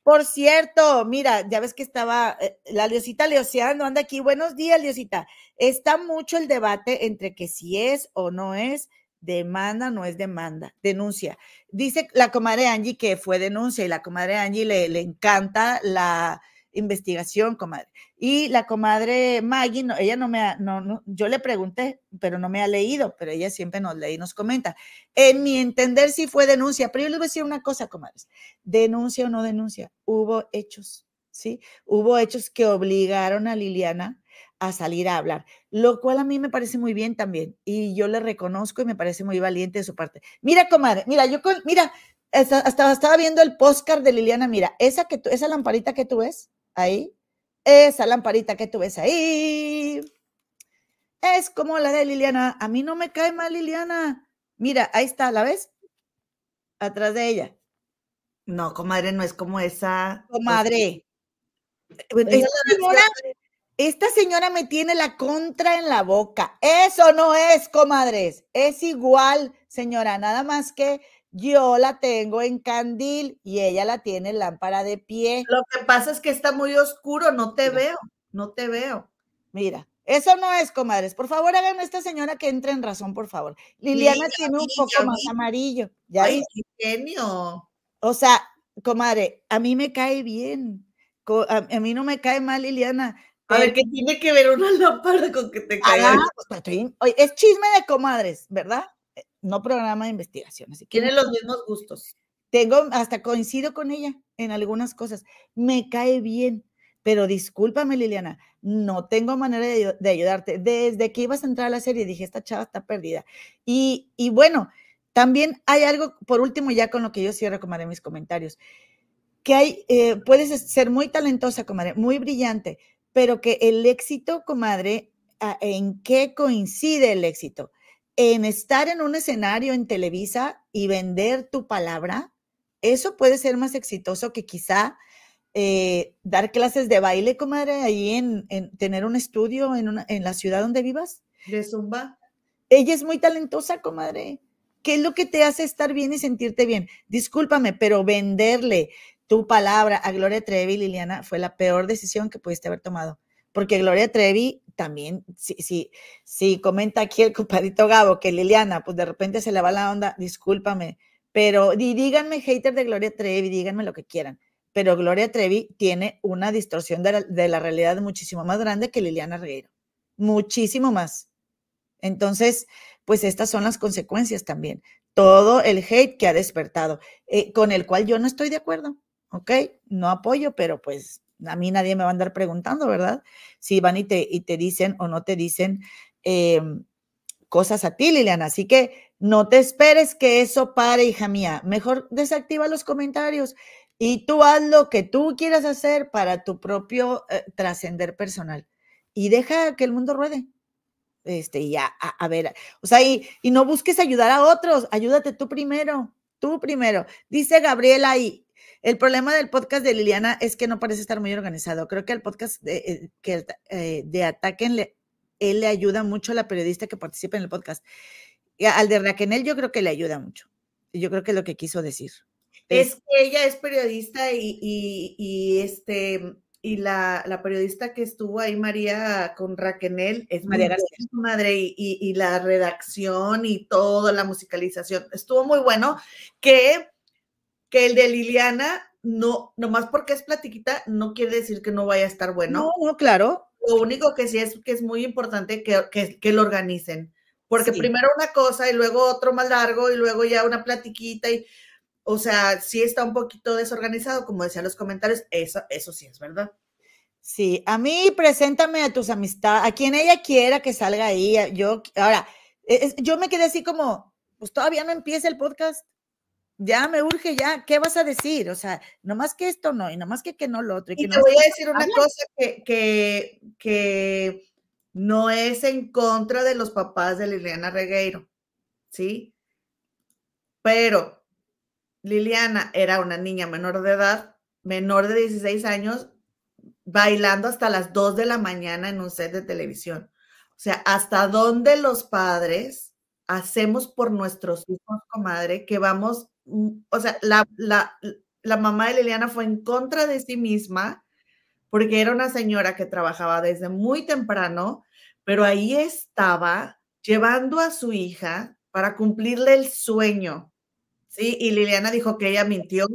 Por cierto, mira, ya ves que estaba eh, la Liosita Leoceando, anda aquí. Buenos días, Liosita. Está mucho el debate entre que si es o no es demanda, no es demanda, denuncia. Dice la comadre Angie que fue denuncia y la comadre Angie le, le encanta la investigación, comadre. Y la comadre Maggie, no, ella no me ha, no, no, yo le pregunté, pero no me ha leído, pero ella siempre nos lee y nos comenta. En mi entender sí fue denuncia, pero yo les voy a decir una cosa, comadres denuncia o no denuncia, hubo hechos, ¿sí? Hubo hechos que obligaron a Liliana a salir a hablar, lo cual a mí me parece muy bien también y yo le reconozco y me parece muy valiente de su parte. Mira, comadre, mira, yo con, mira, hasta, hasta estaba viendo el postcard de Liliana, mira, esa que tú, esa lamparita que tú ves ahí, esa lamparita que tú ves ahí, es como la de Liliana. A mí no me cae mal Liliana. Mira, ahí está, ¿la ves? Atrás de ella. no, comadre, no es como esa. Comadre. Ella Esta señora, esta señora me tiene la contra en la boca. Eso no es, comadres. Es igual, señora. Nada más que yo la tengo en candil y ella la tiene en lámpara de pie. Lo que pasa es que está muy oscuro, no te Mira. veo, no te veo. Mira, eso no es, comadres. Por favor, hagan a esta señora que entre en razón, por favor. Liliana tiene un poco más amarillo. ¿ya Ay, qué genio. O sea, comadre, a mí me cae bien. A, mí no me cae mal Liliana. A ver, ¿qué tiene que ver una lámpara con que te Ah, caiga? pues, estoy- oye, es chisme de comadres, ¿verdad? No programa de investigación. Así que Tiene los mismos gustos. tengo, hasta coincido con ella en algunas cosas. Me cae bien, pero discúlpame, Liliana, no tengo manera de, ayu- de ayudarte. Desde que ibas a entrar a la serie dije, esta chava está perdida. Y, y bueno, también hay algo, por último, ya con lo que yo cierro, comadre, mis comentarios, que hay, eh, puedes ser muy talentosa, comadre, muy brillante, pero que el éxito, comadre, ¿en qué coincide el éxito? En estar en un escenario en Televisa y vender tu palabra, eso puede ser más exitoso que quizá eh, dar clases de baile, comadre, ahí en, en tener un estudio en, una, en la ciudad donde vivas. De Zumba. Ella es muy talentosa, comadre. ¿Qué es lo que te hace estar bien y sentirte bien? Discúlpame, pero venderle tu palabra a Gloria Trevi, Liliana, fue la peor decisión que pudiste haber tomado. Porque Gloria Trevi también, si, si, si comenta aquí el compadrito Gabo que Liliana, pues de repente se le va la onda, discúlpame, pero di- díganme hater de Gloria Trevi, díganme lo que quieran, pero Gloria Trevi tiene una distorsión de la, de la realidad muchísimo más grande que Liliana Regueiro, muchísimo más. Entonces, pues estas son las consecuencias también. Todo el hate que ha despertado, eh, con el cual yo no estoy de acuerdo, ¿ok? No apoyo, pero pues a mí nadie me va a andar preguntando, ¿verdad? Si van y te, y te dicen o no te dicen eh, cosas a ti, Liliana. Así que no te esperes que eso pare, hija mía. Mejor desactiva los comentarios y tú haz lo que tú quieras hacer para tu propio eh, trascender personal y deja que el mundo ruede. Este, y ya, a, a ver, o sea, y, y no busques ayudar a otros, ayúdate tú primero, tú primero. Dice Gabriela ahí, el problema del podcast de Liliana es que no parece estar muy organizado. Creo que el podcast de, eh, que eh, de Ataquen le, él le ayuda mucho a la periodista que participa en el podcast. Y al de Raquel yo creo que le ayuda mucho. Yo creo que es lo que quiso decir. Es que ella es periodista y, y, y este, y la, la, periodista que estuvo ahí, María, con Raquel, es María García. madre, y, y, la redacción y toda la musicalización, estuvo muy bueno, que, que el de Liliana, no, nomás porque es platiquita, no quiere decir que no vaya a estar bueno. No, no, claro. Lo único que sí es que es muy importante que, que, que lo organicen, porque primero una cosa y luego otro más largo y luego ya una platiquita y o sea, sí está un poquito desorganizado, como decían los comentarios, eso, eso sí es verdad. Sí, a mí preséntame a tus amistades, a quien ella quiera que salga ahí. Yo, ahora, yo me quedé así como, pues todavía no empieza el podcast, ya me urge, ya, ¿qué vas a decir? O sea, nomás que esto no, y nomás que que no lo otro. Y, te voy a decir una cosa que, que, que no es en contra de los papás de Liliana Regueiro, ¿sí? Pero Liliana era una niña menor de edad, menor de 16 años, bailando hasta las 2 de la mañana en un set de televisión. O sea, hasta dónde los padres hacemos por nuestros hijos, comadre, que vamos, o sea, la, la, la mamá de Liliana fue en contra de sí misma porque era una señora que trabajaba desde muy temprano, pero ahí estaba llevando a su hija para cumplirle el sueño Sí, y Liliana dijo que ella mintió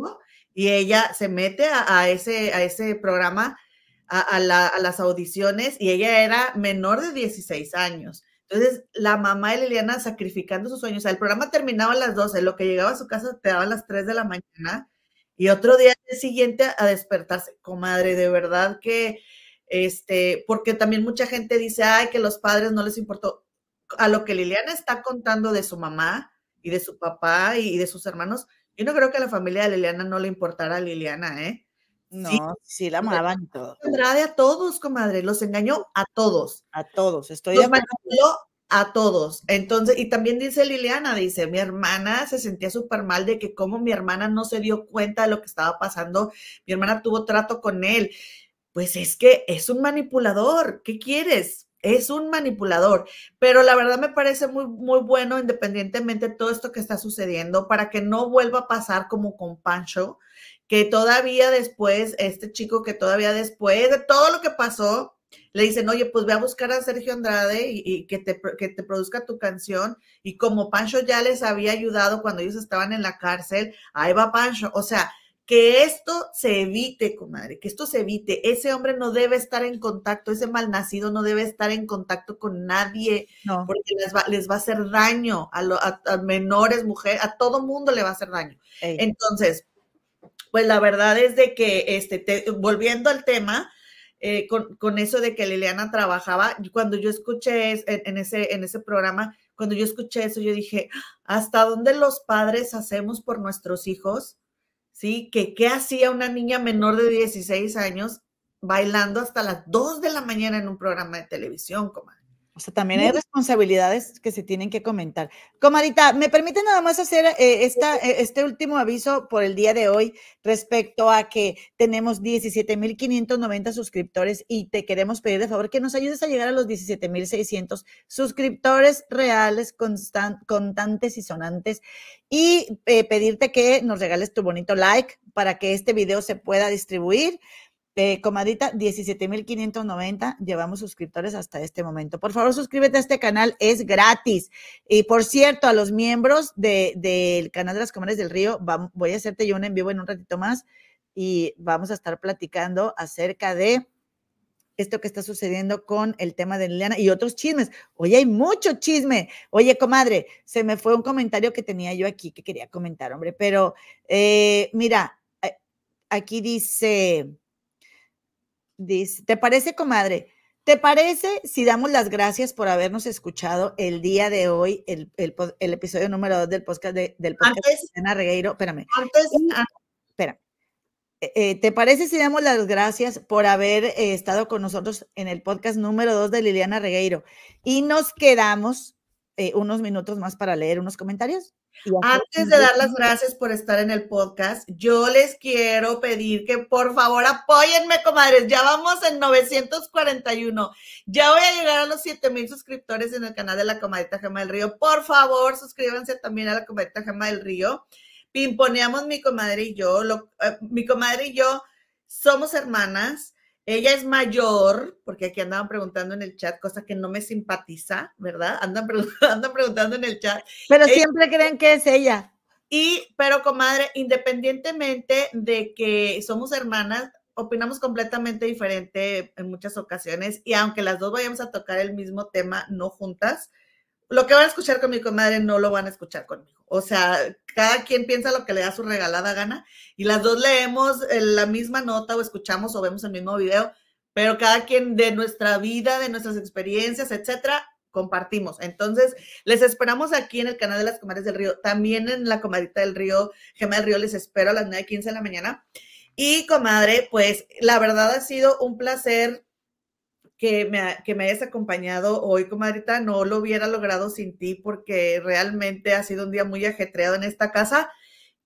y ella se mete a, ese, a ese programa, a, las audiciones, y ella era menor de 16 años. Entonces, la mamá de Liliana sacrificando sus sueños. O sea, el programa terminaba a las 12, lo que llegaba a su casa te daba a las 3 de la mañana, y otro día siguiente a despertarse. Comadre, de verdad que, este, porque también mucha gente dice, ay, que los padres no les importó. A lo que Liliana está contando de su mamá, y de su papá y de sus hermanos. Yo no creo que a la familia de Liliana no le importara a Liliana, ¿eh? No, sí, la amaban todo. Andrade a todos, comadre, los engañó a todos. A todos, estoy los de a todos. Entonces, y también dice Liliana, dice, mi hermana se sentía súper mal de que como mi hermana no se dio cuenta de lo que estaba pasando, mi hermana tuvo trato con él. Pues es que es un manipulador, ¿qué quieres? es un manipulador, pero la verdad me parece muy, muy bueno independientemente de todo esto que está sucediendo para que no vuelva a pasar como con Pancho, que todavía después, este chico que todavía después de todo lo que pasó, le dicen, oye, pues ve a buscar a Sergio Andrade y, que, te, que te produzca tu canción. Y como Pancho ya les había ayudado cuando ellos estaban en la cárcel, ahí va Pancho. O sea, que esto se evite, comadre, que esto se evite. Ese hombre no debe estar en contacto, ese malnacido no debe estar en contacto con nadie, porque les va, les va, a hacer daño a, menores, mujeres, a todo mundo le va a hacer daño. Entonces, pues la verdad es de que, este, volviendo al tema, eh, con, eso de que Liliana trabajaba, cuando yo escuché en, ese, en ese programa, cuando yo escuché eso, yo dije, ¿hasta dónde los padres hacemos por nuestros hijos? ¿sí? Que qué hacía una niña menor de 16 años bailando hasta las 2 de la mañana en un programa de televisión, comadre. O sea, también hay responsabilidades que se tienen que comentar. Comadita, ¿me permite nada más hacer eh, esta, eh, este último aviso por el día de hoy respecto a que tenemos 17.590 suscriptores y te queremos pedir de favor que nos ayudes a llegar a los 17.600 suscriptores reales, constantes y sonantes y eh, pedirte que nos regales tu bonito like para que este video se pueda distribuir eh, comadita, 17.590 llevamos suscriptores hasta este momento. Por favor, suscríbete a este canal, es gratis. Y por cierto, a los miembros del canal de las Comadres del Río, voy a hacerte yo un en vivo en un ratito más y vamos a estar platicando acerca de esto que está sucediendo con el tema de Liliana y otros chismes. Oye, hay mucho chisme. Oye, comadre, se me fue un comentario que tenía yo aquí que quería comentar, hombre, pero eh, mira, aquí dice, Dice, ¿te parece, comadre? ¿Te parece si damos las gracias por habernos escuchado el día de hoy, el, episodio número dos del podcast de, del podcast de Ana Regueiro? Espérame. Antes, ah. Eh, eh, ¿Te parece si damos las gracias por haber eh, estado con nosotros en el podcast número dos de Liliana Regueiro? Y nos quedamos unos minutos más para leer unos comentarios. Antes de dar las gracias por estar en el podcast, yo les quiero pedir que por favor apóyenme, comadres. Ya vamos en 941. Ya voy a llegar a los 7000 suscriptores en el canal de la Comadita Gema del Río. Por favor, suscríbanse también a la Comadita Gema del Río pimponeamos mi comadre y yo. Lo, eh, mi comadre y yo somos hermanas. Ella es mayor, porque aquí andaban preguntando en el chat, cosa que no me simpatiza, ¿verdad? Andan, andan preguntando en el chat. Pero siempre creen que es ella. Y, pero comadre, independientemente de que somos hermanas, opinamos completamente diferente en muchas ocasiones y aunque las dos vayamos a tocar el mismo tema, no juntas, lo que van a escuchar con mi comadre no lo van a escuchar conmigo. O sea, cada quien piensa lo que le da su regalada gana y las dos leemos la misma nota o escuchamos o vemos el mismo video, pero cada quien de nuestra vida, de nuestras experiencias, etcétera, compartimos. Entonces, les esperamos aquí en el canal de las Comadres del Río, también en la Comadita del Río, Gema del Río, les espero a las 9.15 de la mañana. Y comadre, pues la verdad ha sido un placer que me, que me hayas acompañado hoy, comadrita. No lo hubiera logrado sin ti porque realmente ha sido un día muy ajetreado en esta casa.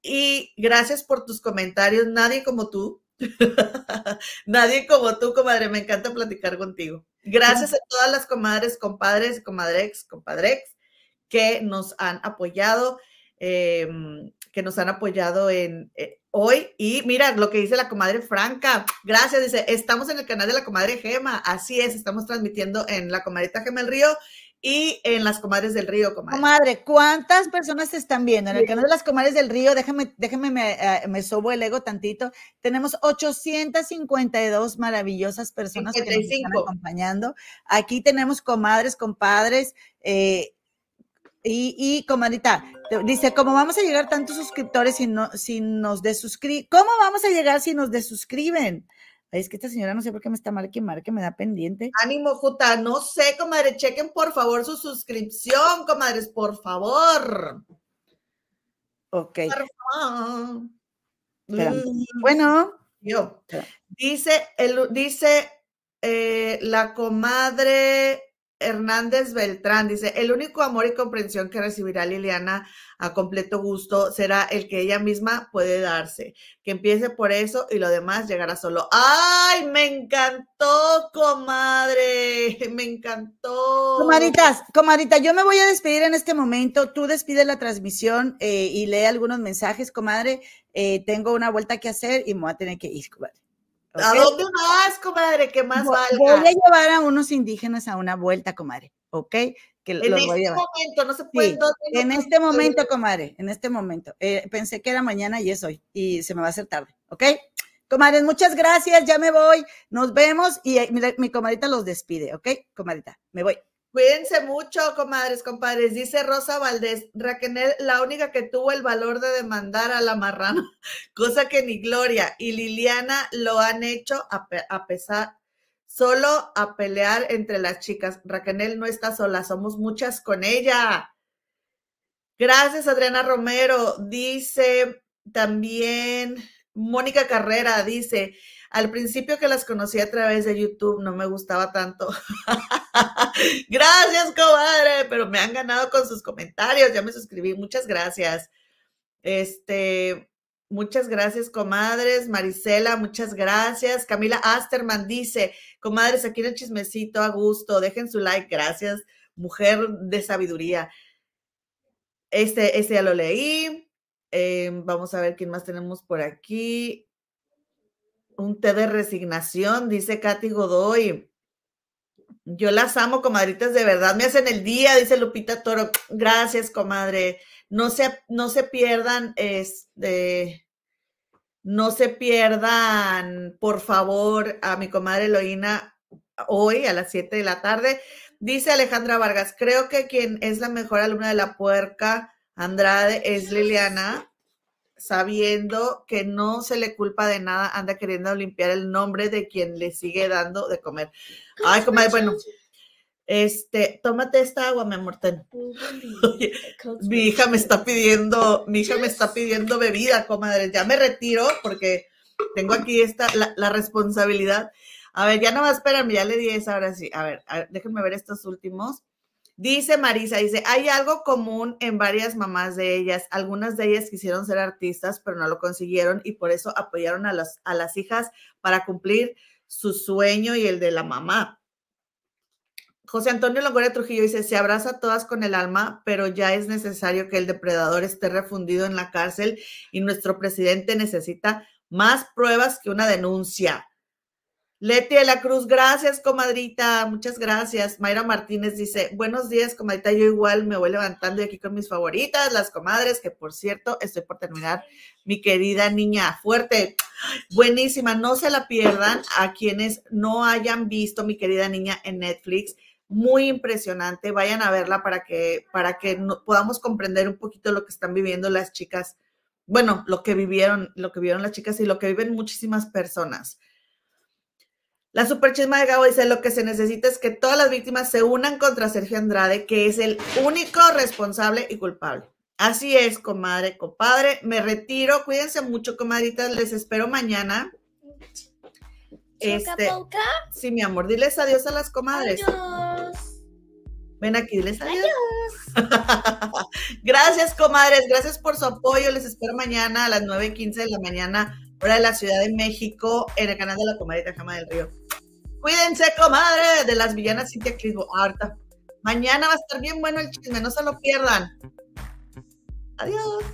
Y gracias por tus comentarios. Nadie como tú. Nadie como tú, comadre. Me encanta platicar contigo. Gracias a todas las comadres, compadres, comadrex, compadrex que nos han apoyado, em, que nos han apoyado en, eh, hoy. Y mira lo que dice la comadre Franca. Gracias, dice, estamos en el canal de la comadre Gema. Así es, estamos transmitiendo en la comadrita Gema del Río y en las comadres del río, comadre. Comadre, ¿cuántas personas están viendo? En el canal de las comadres del río, déjame, déjame, me, eh, me sobo el ego tantito. Tenemos 852 maravillosas personas que nos están acompañando. Aquí tenemos comadres, compadres, eh, y, y comadita, dice, ¿cómo vamos a llegar tantos suscriptores si, no, si nos desuscriben? ¿Cómo vamos a llegar si nos desuscriben? Es que esta señora no sé por qué me está mal que que me da pendiente. Ánimo, Juta, no sé, comadre, chequen por favor su suscripción, comadres, por favor. Ok. Mm. Bueno. Yo. Dice, el, dice eh, la comadre Hernández Beltrán dice, el único amor y comprensión que recibirá Liliana a completo gusto será el que ella misma puede darse. Que empiece por eso y lo demás llegará solo. ¡Ay, me encantó, comadre! Me encantó. Comaditas, comadita, yo me voy a despedir en este momento. Tú despide la transmisión eh, y lee algunos mensajes, comadre. Eh, tengo una vuelta que hacer y me voy a tener que ir, comadre. ¿A dónde vas, comadre? ¿Qué más valga? Voy a llevar a unos indígenas a una vuelta, comadre, ¿ok? Que en este momento, no se puede. en este momento, comadre, en este momento. Eh, pensé que era mañana y es hoy, y se me va a hacer tarde, ¿ok? Comadres, muchas gracias, ya me voy, nos vemos y eh, mi, mi comadrita los despide, ¿ok? Comadrita, me voy. Cuídense mucho, comadres, compadres. Dice Rosa Valdés, Raquel, la única que tuvo el valor de demandar a la marrana, cosa que ni Gloria y Liliana lo han hecho a, pesar, solo a pelear entre las chicas. Raquel no está sola, somos muchas con ella. Gracias, Adriana Romero. Dice también Mónica Carrera, dice, al principio que las conocí a través de YouTube no me gustaba tanto. gracias, comadre, pero me han ganado con sus comentarios. Ya me suscribí. Muchas gracias. Este, muchas gracias, comadres. Marisela, muchas gracias. Camila Asterman dice, comadres, aquí en el chismecito a gusto. Dejen su like. Gracias, mujer de sabiduría. Este, este ya lo leí. Em, vamos a ver quién más tenemos por aquí un té de resignación, dice Katy Godoy. Yo las amo, comadritas, de verdad me hacen el día, dice Lupita Toro. Gracias, comadre. No se, no se pierdan, este, no se pierdan, por favor, a mi comadre Eloína hoy a las 7 de la tarde. Dice Alejandra Vargas, creo que quien es la mejor alumna de la puerca Andrade es Liliana sabiendo que no se le culpa de nada, anda queriendo limpiar el nombre de quien le sigue dando de comer. Ay, comadre, bueno, este, tómate esta agua, mi amor. mi hija me está pidiendo, mi hija me está pidiendo bebida, comadre. Ya me retiro porque tengo aquí esta, la, responsabilidad. A ver, ya no va a esperarme, ya le di esa, ahora sí. A ver, a ver, déjenme ver estos últimos. Dice Marisa, dice, hay algo común en varias mamás de ellas. Algunas de ellas quisieron ser artistas, pero no lo consiguieron y por eso apoyaron a las, a las hijas para cumplir su sueño y el de la mamá. José Antonio Longoria Trujillo dice, se abraza a todas con el alma, pero ya es necesario que el depredador esté refundido en la cárcel y nuestro presidente necesita más pruebas que una denuncia. Leti de la Cruz, gracias, comadrita, muchas gracias. Mayra Martínez dice, buenos días, comadrita, yo igual me voy levantando y aquí con mis favoritas, las comadres, que por cierto, estoy por terminar, mi querida niña fuerte, buenísima, no se la pierdan a quienes no hayan visto mi querida niña en Netflix, muy impresionante, vayan a verla para que, para que podamos comprender un poquito lo que están viviendo las chicas, bueno, lo que vivieron, lo que vivieron las chicas y lo que viven muchísimas personas. La superchisma de Gabo dice, lo que se necesita es que todas las víctimas se unan contra Sergio Andrade, que es el único responsable y culpable. Así es, comadre, compadre. Me retiro. Cuídense mucho, comadritas. Les espero mañana. Este, sí, mi amor, diles adiós a las comadres. Adiós. Ven aquí, diles adiós. adiós. gracias, comadres. Gracias por su apoyo. Les espero mañana a las 9.15 de la mañana, hora de la Ciudad de México, en el canal de la comadrita Jama del Río. Cuídense, comadre, de las villanas Cintia Clisbo. Ahorita. Mañana va a estar bien bueno el chisme, no se lo pierdan. Adiós.